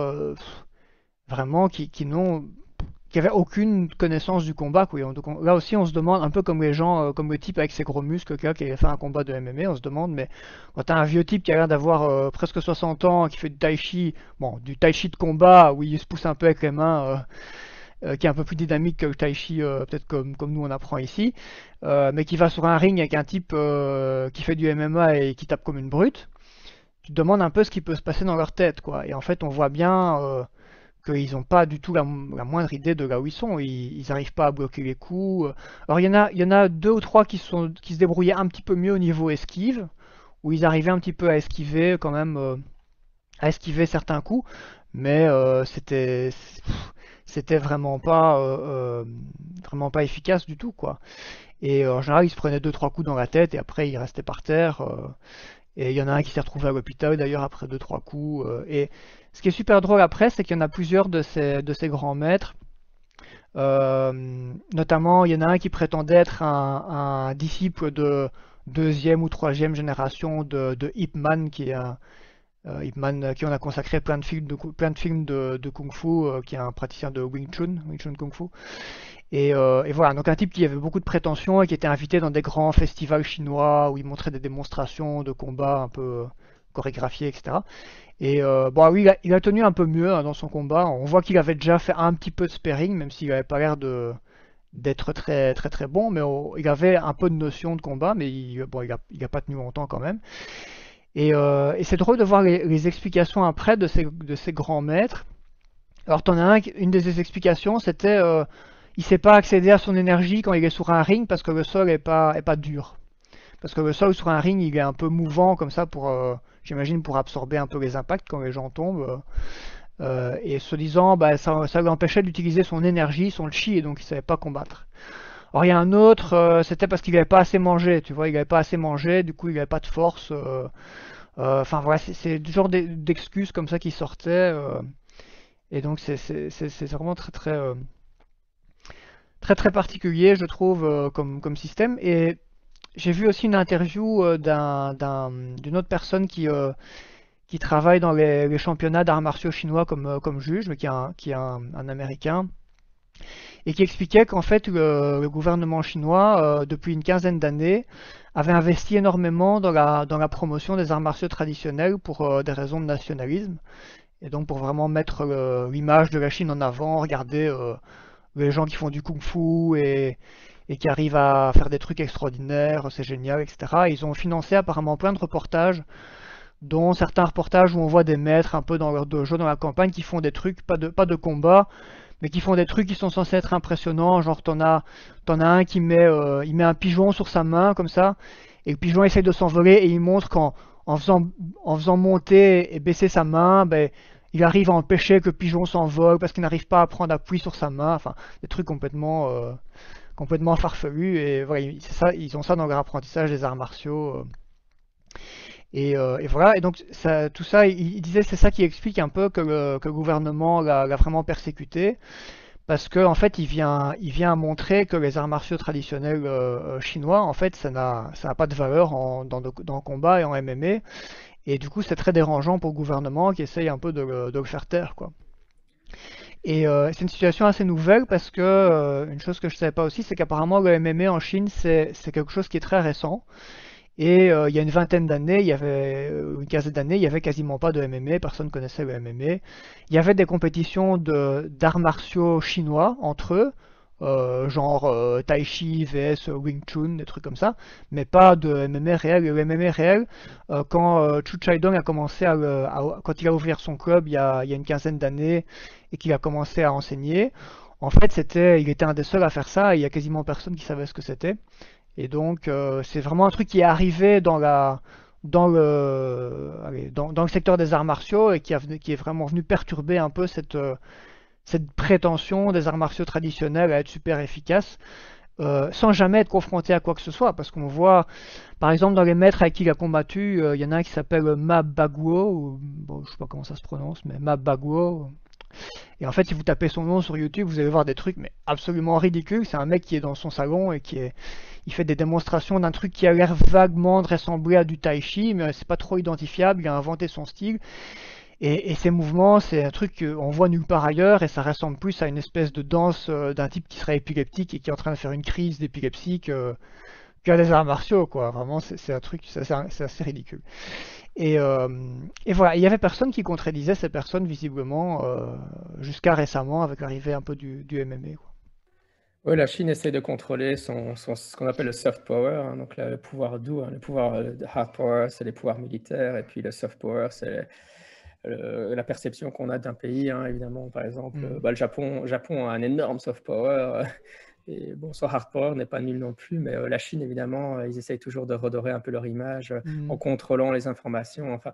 vraiment qui, qui n'ont qui avait aucune connaissance du combat. Donc, là aussi, on se demande, un peu comme les gens, euh, comme le type avec ses gros muscles qui a fait un combat de MMA, on se demande, mais quand t'as un vieux type qui a l'air d'avoir euh, presque 60 ans, qui fait du tai chi, bon, du tai chi de combat, où il se pousse un peu avec les mains, euh, qui est un peu plus dynamique que le tai chi, peut-être comme, comme nous on apprend ici, mais qui va sur un ring avec un type qui fait du MMA et qui tape comme une brute, tu demandes un peu ce qui peut se passer dans leur tête, quoi. Et en fait, on voit bien qu'ils n'ont pas du tout la, moindre idée de là où ils sont. Ils n'arrivent pas à bloquer les coups. Alors il y en a, il deux ou trois qui, se débrouillaient un petit peu mieux au niveau esquive, où ils arrivaient un petit peu à esquiver quand même, euh, à esquiver certains coups, mais euh, c'était vraiment pas euh, efficace du tout quoi. Et en général, ils se prenaient deux trois coups dans la tête et après ils restaient par terre. Et il y en a un qui s'est retrouvé à l'hôpital d'ailleurs après deux trois coups. et ce qui est super drôle après, c'est qu'il y en a plusieurs de ces, grands maîtres. Euh, notamment, il y en a un qui prétendait être un, disciple de deuxième ou troisième génération de, de Ip Man, qui est un, euh, Ip Man, qui on a consacré plein de films de, plein de, films de, Kung Fu, euh, qui est un praticien de Wing Chun, Wing Chun Kung Fu. Et, et, voilà, donc un type qui avait beaucoup de prétentions et qui était invité dans des grands festivals chinois où il montrait des démonstrations de combats un peu chorégraphiés, etc. Et euh, bon, oui, il a, tenu un peu mieux hein, dans son combat. On voit qu'il avait déjà fait un petit peu de sparring, même s'il n'avait pas l'air de d'être très très très bon, mais il avait un peu de notion de combat, mais il, bon, il a, pas tenu longtemps quand même. Et, euh, c'est drôle de voir les, explications après de ces, grands maîtres. Alors, en as un, une des explications, c'était euh, il sait pas accéder à son énergie quand il est sur un ring parce que le sol est pas, est pas dur. Parce que le sol sur un ring, il est un peu mouvant comme ça pour, euh, j'imagine, pour absorber un peu les impacts quand les gens tombent. Euh, et se disant, bah, ça, l'empêchait d'utiliser son énergie, son chi, et donc il savait pas combattre. Or, il y a un autre, euh, c'était parce qu'il n'avait pas assez mangé, tu vois, il n'avait pas assez mangé, du coup il n'avait pas de force. Enfin voilà, c'est du genre d'excuses comme ça qui sortaient. et donc c'est vraiment très très très très particulier, je trouve, comme, comme système. Et j'ai vu aussi une interview euh, d'une autre personne qui, euh, qui travaille dans les, championnats d'arts martiaux chinois comme, euh, comme juge, mais qui est un, qui est un, américain, et qui expliquait qu'en fait le, gouvernement chinois, depuis une quinzaine d'années, avait investi énormément dans la, dans la promotion des arts martiaux traditionnels pour des raisons de nationalisme, et donc pour vraiment mettre l'image de la Chine en avant, regarder les gens qui font du kung-fu et, et qui arrivent à faire des trucs extraordinaires, c'est génial, etc. ils ont financé apparemment plein de reportages, dont certains reportages où on voit des maîtres un peu dans leur dojo, dans la campagne, qui font des trucs, pas de, combat, mais qui font des trucs qui sont censés être impressionnants. Genre, t'en as, en as un qui met, euh, met un pigeon sur sa main comme ça, et le pigeon essaye de s'envoler et il montre qu'en en faisant, en faisant monter et baisser sa main, ben, il arrive à empêcher que le pigeon s'envole parce qu'il n'arrive pas à prendre appui sur sa main. Enfin, des trucs complètement, euh, complètement farfelus. Et voilà, ça, ils ont ça dans leur apprentissage des arts martiaux. Euh. Euh, et, voilà, et donc tout ça, il, disait c'est ça qui explique un peu que le, gouvernement l'a vraiment persécuté, parce qu'en en fait il vient, il vient montrer que les arts martiaux traditionnels chinois, en fait ça n'a pas de valeur dans, dans, le combat et en MMA, et du coup, c'est très dérangeant pour le gouvernement qui essaye un peu de le, faire taire, quoi. Et euh, c'est une situation assez nouvelle parce que euh, une chose que je ne savais pas aussi, c'est qu'apparemment le MMA en Chine, c'est quelque chose qui est très récent. Et euh, il y a une vingtaine d'années, il y avait une quinzaine d'années, il y avait quasiment pas de MMA, personne ne connaissait le MMA. Il y avait des compétitions d'arts martiaux chinois entre eux, euh, genre euh, Tai Chi vs Wing Chun, des trucs comme ça, mais pas de MMA réel. Le MMA réel, euh, quand Chu Chai-dong a commencé à, quand il a ouvert son club il y a, il y a une quinzaine d'années et qu'il a commencé à enseigner, en fait, c'était, il était un des seuls à faire ça et il y a quasiment personne qui savait ce que c'était. Et donc, c'est vraiment un truc qui est arrivé dans la, dans le, dans, le secteur des arts martiaux et qui, a, qui est vraiment venu perturber un peu cette, cette prétention des arts martiaux traditionnels à être super efficaces, euh, sans jamais être confronté à quoi que ce soit. Parce qu'on voit, par exemple, dans les maîtres avec qui il a combattu, euh, il y en a un qui s'appelle Mab Baguo, ou, bon, je sais pas comment ça se prononce, mais Mab Baguo. Et en fait, si vous tapez son nom sur YouTube, vous allez voir des trucs mais absolument ridicules. C'est un mec qui est dans son salon et qui il fait des démonstrations d'un truc qui a l'air vaguement de ressembler à du tai chi, mais c'est pas trop identifiable. Il a inventé son style. Et, ces mouvements, c'est un truc qu'on voit nulle part ailleurs et ça ressemble plus à une espèce de danse euh, d'un type qui serait épileptique et qui est en train de faire une crise d'épilepsie que, qu'à des arts martiaux, quoi. Vraiment, c'est, un truc, c'est, assez ridicule. Et, euh, et, voilà, il y avait personne qui contredisait ces personnes, visiblement, euh, jusqu'à récemment, avec l'arrivée un peu du, du MMA. Oui, la Chine essaie de contrôler son, ce qu'on appelle le soft power, hein, donc le pouvoir doux. Hein. le pouvoir hard power, c'est les pouvoirs militaires, et puis le soft power, c'est euh, la perception qu'on a d'un pays, hein, évidemment, par exemple, mm. bah, le Japon, Japon a un énorme soft power. Et bon, son hard power n'est pas nul non plus, mais euh, la Chine, évidemment, euh, ils essayent toujours de redorer un peu leur image mm. en contrôlant les informations. Enfin,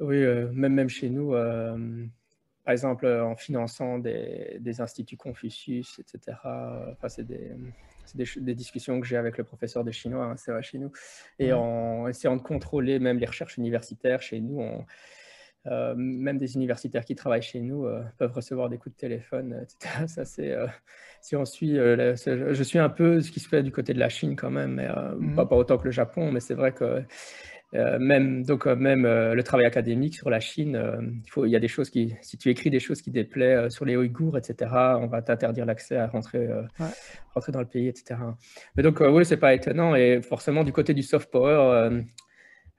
oui, même, même chez nous, par exemple, en finançant des, des instituts Confucius, etc. Enfin, c'est des, des, discussions que j'ai avec le professeur de chinois, hein, c'est vrai chez nous, et mm. en essayant de contrôler même les recherches universitaires chez nous, on, euh, même des universitaires qui travaillent chez nous euh, peuvent recevoir des coups de téléphone, etc. Ça, c'est, euh, si on suit, je suis un peu ce qui se fait du côté de la Chine quand même, mais mmh. pas, pas, autant que le Japon, mais c'est vrai que même, donc, même le travail académique sur la Chine, il, faut, il y a des choses qui, si tu écris des choses qui déplaient sur les Ouïghours, etc., on va t'interdire l'accès à rentrer, rentrer dans le pays, etc. Mais donc, oui, c'est pas étonnant. Et forcément, du côté du soft power,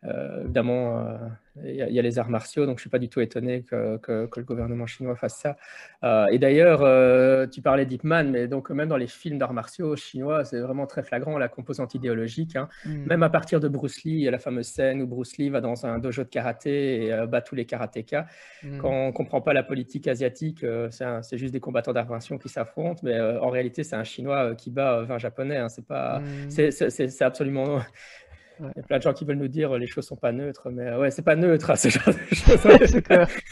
euh, évidemment, euh, il y, a les arts martiaux, donc je ne suis pas du tout étonné que, le gouvernement chinois fasse ça. Euh, et d'ailleurs, tu parlais d'Ipman, mais donc même dans les films d'arts martiaux chinois, c'est vraiment très flagrant la composante idéologique. Hein. Mm. Même à partir de Bruce Lee, il y a la fameuse scène où Bruce Lee va dans un dojo de karaté et bat tous les karatékas. Mm. Quand on ne comprend pas la politique asiatique, c'est juste des combattants d'arts martiaux qui s'affrontent, mais en réalité, c'est un Chinois qui bat 20 Japonais. Hein. C'est pas, mm. c'est absolument il y a plein de gens qui veulent nous dire euh, les choses sont pas neutres, mais euh, ouais, c'est pas neutre, hein, ce genre de choses.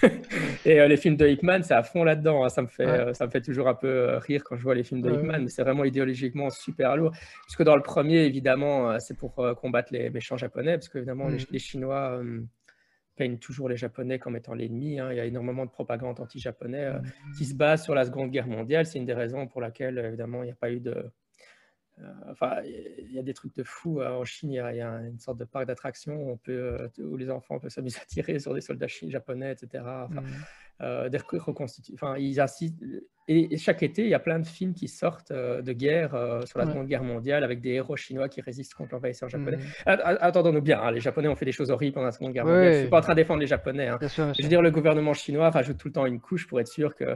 et euh, les films de Hickman, c'est à fond là-dedans. Hein. ça, me fait, ça me fait toujours un peu rire quand je vois les films de Hickman, mais c'est vraiment idéologiquement super lourd. Puisque dans le premier, évidemment, c'est pour combattre les méchants japonais, parce qu'évidemment, les, mm. les, Chinois peignent toujours les Japonais comme étant l'ennemi. Hein. Il y a énormément de propagande anti-japonais mm. qui se base sur la Seconde Guerre mondiale. C'est une des raisons pour laquelle, évidemment, il n'y a pas eu de enfin, il y a des trucs de fou. Euh, en Chine, il y, a, une sorte de parc d'attractions euh, où les enfants peuvent s'amuser à tirer sur des soldats japonais, etc. Enfin, mmh. des Enfin, ils assistent. Et, chaque été, il y a plein de films qui sortent de guerre sur la Seconde Guerre mondiale avec des héros chinois qui résistent contre l'envahisseur japonais. Mmh. Attendons-nous bien, hein, les Japonais ont fait des choses horribles pendant la Seconde Guerre mondiale. Je ne suis pas en train de défendre les Japonais. Hein. Je veux dire, le gouvernement chinois rajoute tout le temps une couche pour être sûr que.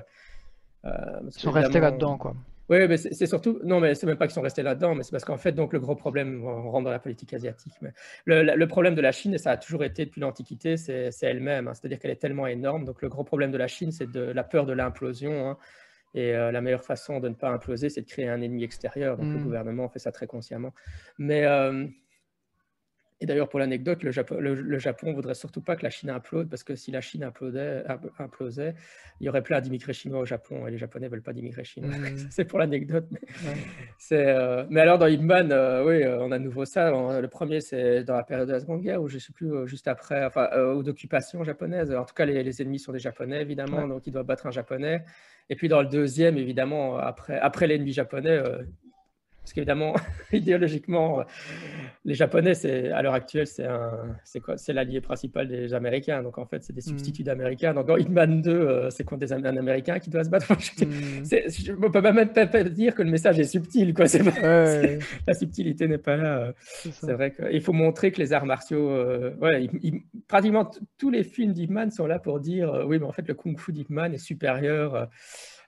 Ils sont restés là-dedans, quoi. Oui, mais c'est surtout. Non, mais c'est même pas qu'ils sont restés là-dedans, mais c'est parce qu'en fait, donc, le gros problème, on rentre dans la politique asiatique. Mais le, problème de la Chine, et ça a toujours été depuis l'Antiquité, c'est elle-même. Hein. C'est-à-dire qu'elle est tellement énorme. Donc, le gros problème de la Chine, c'est de la peur de l'implosion. Hein. Et la meilleure façon de ne pas imploser, c'est de créer un ennemi extérieur. Donc le mmh. gouvernement fait ça très consciemment. Mais et d'ailleurs, pour l'anecdote, le Japon, le, Japon voudrait surtout pas que la Chine implose, parce que si la Chine implosait, implosait il y aurait plein d'immigrés chinois au Japon, et les Japonais veulent pas d'immigrés chinois. Mmh. c'est pour l'anecdote. Mais, euh, mais, alors, dans Hitman, euh, oui, euh, on a nouveau ça. le premier, c'est dans la période de la Seconde Guerre, ou je sais plus, juste après, enfin, ou d'occupation japonaise. En tout cas, les, ennemis sont des Japonais, évidemment, donc ils doivent battre un Japonais. Et puis dans le deuxième, évidemment, après, après l'ennemi japonais, parce qu'évidemment, idéologiquement, les Japonais, c'est à l'heure actuelle, c'est c'est quoi? C'est l'allié principal des Américains. Donc en fait, c'est des mm. substituts d'Américains. Donc dans Hitman 2, euh, c'est contre des un Américain qui doit se battre? je, ne mm. peux même pas, dire que le message est subtil. Quoi. la subtilité n'est pas là. C'est vrai qu'il faut montrer que les arts martiaux, euh, pratiquement tous les films d'Hitman sont là pour dire, euh, oui, mais en fait, le kung-fu d'Hitman est supérieur euh,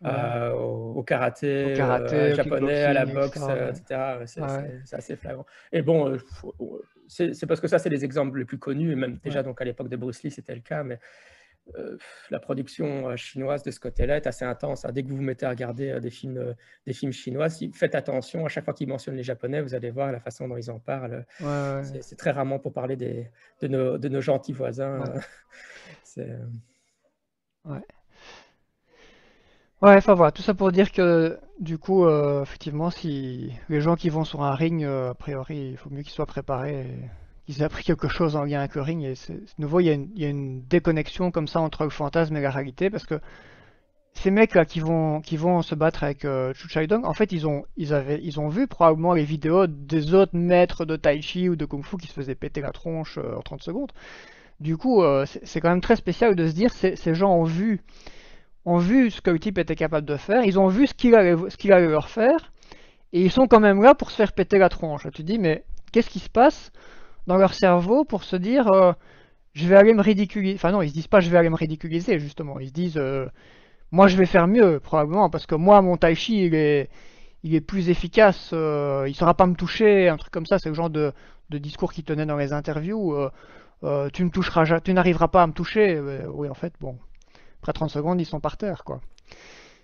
au, karaté, euh, japonais, à la boxe, etc. C'est assez flagrant. Et bon, euh, c'est parce que ça, c'est les exemples les plus connus, et même déjà donc à l'époque de Bruce Lee, c'était le cas, mais la production chinoise de ce côté-là est assez intense. Hein. Dès que vous vous mettez à regarder des, films, des films chinois, si, faites attention, à chaque fois qu'ils mentionnent les Japonais, vous allez voir la façon dont ils en parlent. c'est très rarement pour parler des, de, nos, de nos gentils voisins. Ouais. Ouais, enfin voilà, tout ça pour dire que du coup, euh, effectivement, si les gens qui vont sur un ring, euh, a priori, il faut mieux qu'ils soient préparés, qu'ils aient appris quelque chose en lien avec le ring. Et de nouveau, il y, a une, déconnexion comme ça entre le fantasme et la réalité, parce que ces mecs-là qui vont, se battre avec euh, Chu Dong, en fait, ils ont, vu probablement les vidéos des autres maîtres de Tai Chi ou de Kung Fu qui se faisaient péter la tronche euh, en 30 secondes. Du coup, c'est, c'est quand même très spécial de se dire, ces gens ont vu ont vu ce que le type était capable de faire, ils ont vu ce qu'il allait, leur faire, et ils sont quand même là pour se faire péter la tronche. Tu te dis, mais qu'est-ce qui se passe dans leur cerveau pour se dire, euh, je vais aller me ridiculiser? Enfin non, ils se disent pas, je vais aller me ridiculiser, justement. Ils se disent, euh, moi je vais faire mieux, probablement, parce que moi, mon tai chi, il est, plus efficace, euh, il ne saura pas me toucher, un truc comme ça, c'est le genre de, de discours qu'il tenait dans les interviews. tu ne toucheras, tu n'arriveras pas à me toucher. oui, en fait, bon, après 30 secondes, ils sont par terre, quoi.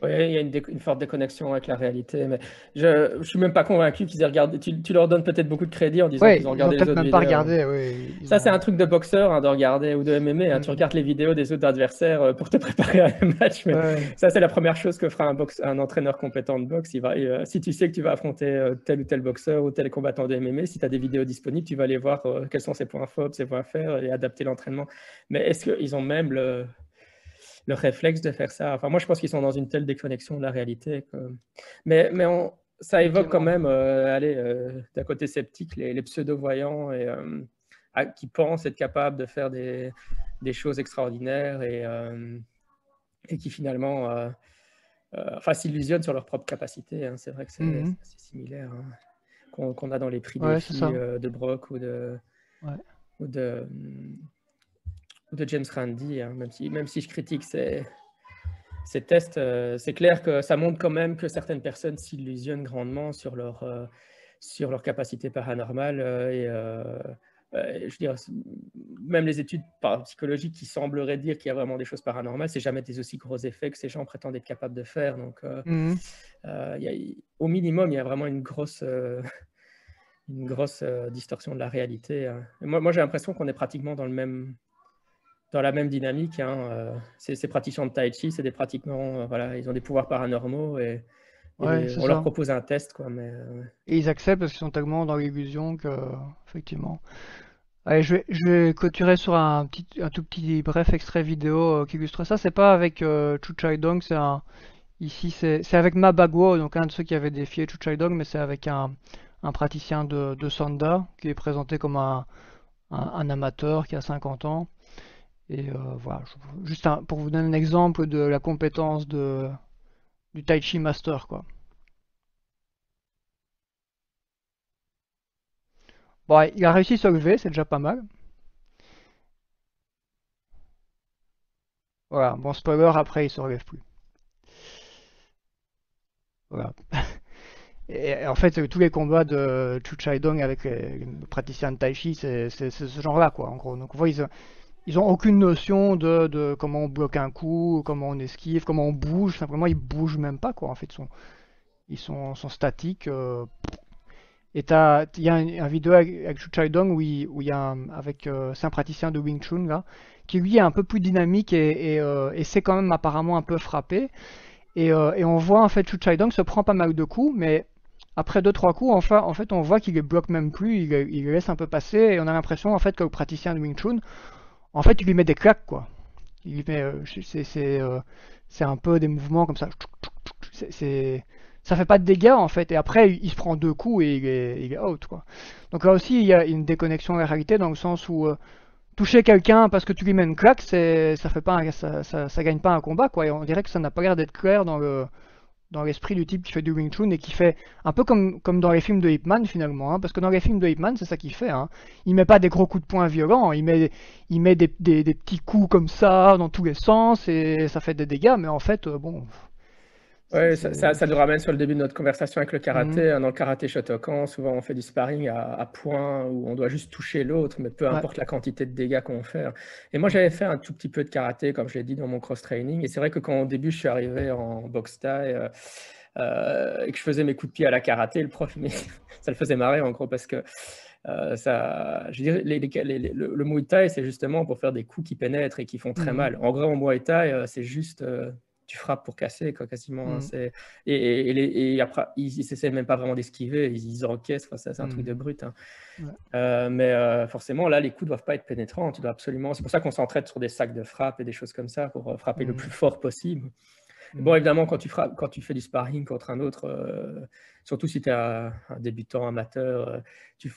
Oui, il y a une, forte déconnexion avec la réalité, mais je ne suis même pas convaincu qu'ils aient regardé. Tu, leur donnes peut-être beaucoup de crédit en disant qu'ils ont regardé les autres même Pas regardé, oui, Ça, c'est un truc de boxeur hein, de regarder ou de MMA. Hein. Tu mm. regardes les vidéos des autres adversaires euh, pour te préparer à un match. Mais Ça, c'est la première chose que fera un, entraîneur compétent de boxe. Il va, euh, si tu sais que tu vas affronter euh, tel ou tel boxeur ou tel combattant de MMA, si tu as des vidéos disponibles, tu vas aller voir quels sont ses points forts, ses points faibles et adapter l'entraînement. Mais est-ce qu'ils ont même le le réflexe de faire ça. Enfin, moi, je pense qu'ils sont dans une telle déconnexion de la réalité. Mais, mais ça évoque quand même, euh, allez, euh, d'un côté sceptique, les, pseudo-voyants et, euh, qui pensent être capables de faire des, des choses extraordinaires et, et qui finalement enfin, s'illusionnent sur leur propre capacité. Hein. C'est vrai que c'est mmh similaire hein, qu'on a dans les prix des filles de Brock ou de, ou de de James Randi, hein, même, si, même si je critique ces, ces tests, euh, c'est clair que ça montre quand même que certaines personnes s'illusionnent grandement sur leur, euh, sur leur capacité paranormale. Euh, et je même les études psychologiques qui sembleraient dire qu'il y a vraiment des choses paranormales, c'est jamais des aussi gros effets que ces gens prétendent être capables de faire. Donc, mmh y a, au minimum, il y a vraiment une grosse, une grosse distorsion de la réalité. Hein. moi, moi j'ai l'impression qu'on est pratiquement dans le même, dans la même dynamique. Hein, euh, ces, praticiens de Tai Chi, c'est des pratiquement, euh, voilà, ils ont des pouvoirs paranormaux et, on leur propose un test. Quoi, mais, euh, Et ils acceptent parce qu'ils sont tellement dans l'illusion que, effectivement. Allez, je vais, je vais clôturer sur un, petit, un tout petit bref extrait vidéo qui illustre ça. C'est pas avec Chu Chai Dong, c'est un. Ici, c'est avec Ma Bagwo, donc un de ceux qui avait défié Chu Chai Dong, mais c'est avec un, un praticien de, de Sanda qui est présenté comme un, un, un amateur qui a 50 ans. Et euh, voilà, juste pour vous donner un exemple de la compétence de, du Tai Chi Master, quoi. Bon, il a réussi à se lever, c'est déjà pas mal. Voilà, bon spoiler, après il se relève plus. Voilà. Et en fait, tous les combats de Chu Chai Dong avec les, praticiens de Tai Chi, c'est ce genre-là, quoi, en gros. Donc, voyez, ils ont aucune notion de, comment on bloque un coup, comment on esquive, comment on bouge. Simplement, ils bougent même pas. En fait, ils sont, ils statiques. Euh. Et il y a un, vidéo avec, Chu Chai Dong où il, y a avec euh, un praticien de Wing Chun là, qui lui est un peu plus dynamique et, et, euh, quand même apparemment un peu frappé. Et, on voit en fait Chu Chai Dong se prend pas mal de coups, mais après deux trois coups, enfin, en fait, on voit qu'il les bloque même plus, il, il les laisse un peu passer, et on a l'impression en fait que le praticien de Wing Chun, en fait, il lui met des claques quoi. Il lui met, c'est c'est un peu des mouvements comme ça. C'est ça fait pas de dégâts en fait. Et après, il se prend deux coups et il est, out quoi. Donc là aussi, il y a une déconnexion de la réalité dans le sens où euh, toucher quelqu'un parce que tu lui mets une claque, ça fait pas, ça, ça, gagne pas un combat quoi. Et on dirait que ça n'a pas l'air d'être clair dans le dans l'esprit du type qui fait du Wing Chun et qui fait un peu comme, dans les films de Ip Man finalement, hein, parce que dans les films de Ip Man c'est ça qu'il fait. Hein. Il met pas des gros coups de poing violents, il met, il met des, des, des, petits coups comme ça dans tous les sens et ça fait des dégâts, mais en fait, euh, bon, oui, ça, ça, nous ramène sur le début de notre conversation avec le karaté. Mhm. Hein, dans le karaté Shotokan, souvent on fait du sparring à, à points où on doit juste toucher l'autre, mais peu importe la quantité de dégâts qu'on fait. Et moi, j'avais fait un tout petit peu de karaté, comme je l'ai dit dans mon cross-training. Et c'est vrai que quand au début, je suis arrivé en boxe taille euh, euh, et que je faisais mes coups de pied à la karaté, le prof, mais ça le faisait marrer en gros parce que euh, ça, je dirais, les, le, le, Muay Thai, c'est justement pour faire des coups qui pénètrent et qui font très mhm. mal. En gros, en Muay Thai, c'est juste tu frappes pour casser, quoi, quasiment. Hein, mmh. et, et, et, après, ils essaient même pas vraiment d'esquiver, ils, ils encaissent, c'est un truc mmh. de brut. Hein. Euh, mais euh, forcément, là, les coups doivent pas être pénétrants. Tu dois absolument. C'est pour ça qu'on s'entraide sur des sacs de frappe et des choses comme ça pour euh, frapper le mmh. plus fort possible. Bon, évidemment, quand tu, frappes, quand tu fais du sparring contre un autre, surtout si tu es un, débutant amateur, tu,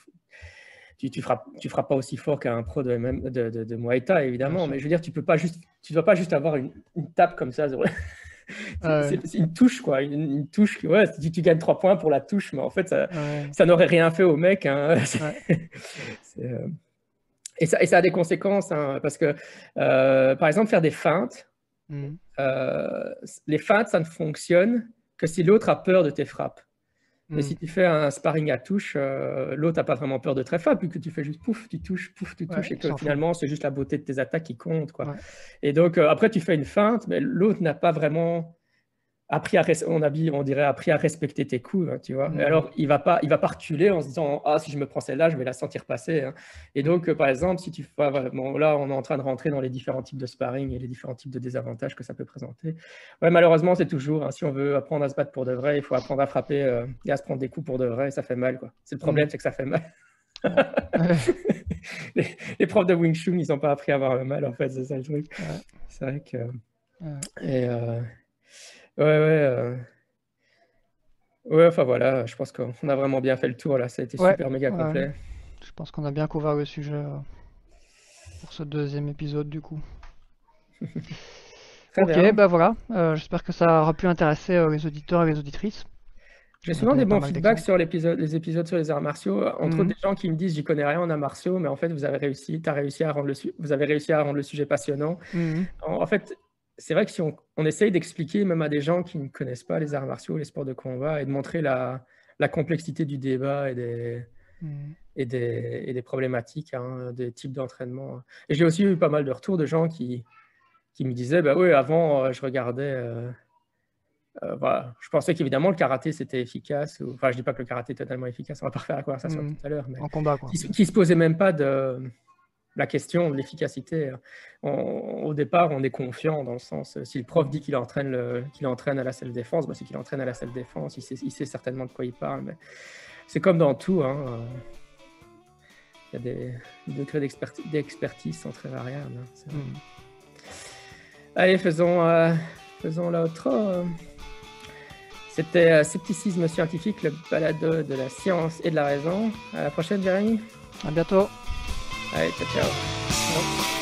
tu, tu, frappes, tu frappes pas aussi fort qu'un pro de, de, de, de, Muay Thai, évidemment. Mais je veux dire, tu peux pas juste, tu dois pas juste avoir une, une tape comme ça. c'est une touche, quoi. Une, touche. Ouais, tu, tu, gagnes trois points pour la touche, mais en fait, ça, ça n'aurait rien fait au mec. Hein. Euh, et, ça, et ça a des conséquences, hein, parce que, euh, par exemple, faire des feintes, mmh. euh, les feintes, ça ne fonctionne que si l'autre a peur de tes frappes. Mais si hmm. tu fais un sparring à touche, euh, l'autre n'a pas vraiment peur de très fort, puisque tu fais juste pouf, tu touches, pouf, tu touches, et que finalement, c'est juste la beauté de tes attaques qui compte. Quoi. Et donc, euh, après, tu fais une feinte, mais l'autre n'a pas vraiment appris à, on, a, on dirait appris à respecter tes coups, hein, tu vois. Mm. alors, il va pas, il va pas reculer en se disant ah si je me prends celle-là, je vais la sentir passer. Hein. Et donc, euh, par exemple, si tu bon, là, on est en train de rentrer dans les différents types de sparring et les différents types de désavantages que ça peut présenter. Ouais, malheureusement, c'est toujours. Hein, si on veut apprendre à se battre pour de vrai, il faut apprendre à frapper euh, et à se prendre des coups pour de vrai. Et ça fait mal, quoi. C'est le problème, mm. c'est que ça fait mal. les, profs de Wing Chun, ils n'ont pas appris à avoir le mal, en fait, c'est ça le truc. C'est vrai que. Et, euh, Ouais, ouais. Euh. Ouais, enfin voilà, je pense qu'on a vraiment bien fait le tour là, ça a été super méga complet. Je pense qu'on a bien couvert le sujet euh, pour ce deuxième épisode du coup. ok, bah voilà, euh, j'espère que ça aura pu intéresser les auditeurs et les auditrices. J'ai souvent des bons feedbacks sur les épisodes sur les arts martiaux, entre autres mhm. des gens qui me disent j'y connais rien en arts martiaux, mais en fait vous avez réussi, as réussi à rendre le vous avez réussi à rendre le sujet passionnant. Mhm. en, fait, c'est vrai que si on, essaye d'expliquer même à des gens qui ne connaissent pas les arts martiaux, les sports de combat, et de montrer la, complexité du débat et des, mm. et des, problématiques, hein, des types d'entraînement. Et j'ai aussi eu pas mal de retours de gens qui, qui me disaient, bah oui, avant, euh, je regardais... Euh, euh, voilà. Je pensais qu'évidemment le karaté c'était efficace. Enfin, je dis pas que le karaté est totalement efficace, on va pas refaire la conversation mm. tout à l'heure, mais en combat, quoi. Qui, qui se posait même pas de, la question de l'efficacité. Au départ, on est confiant dans le sens, si le prof dit qu'il entraîne, qu'il entraîne à la salle défense, bah, c'est qu'il entraîne à la salle défense, il sait, il sait, certainement de quoi il parle. Mais c'est comme dans tout. Hein, euh, il y a des, degrés d'expertise sont très variables. Hein, hmm. Allez, faisons, euh, faisons l'autre. C'était euh, Scepticisme scientifique, le balado de la science et de la raison. À la prochaine, Jérémy. À bientôt. All right, ciao, ciao. Nope.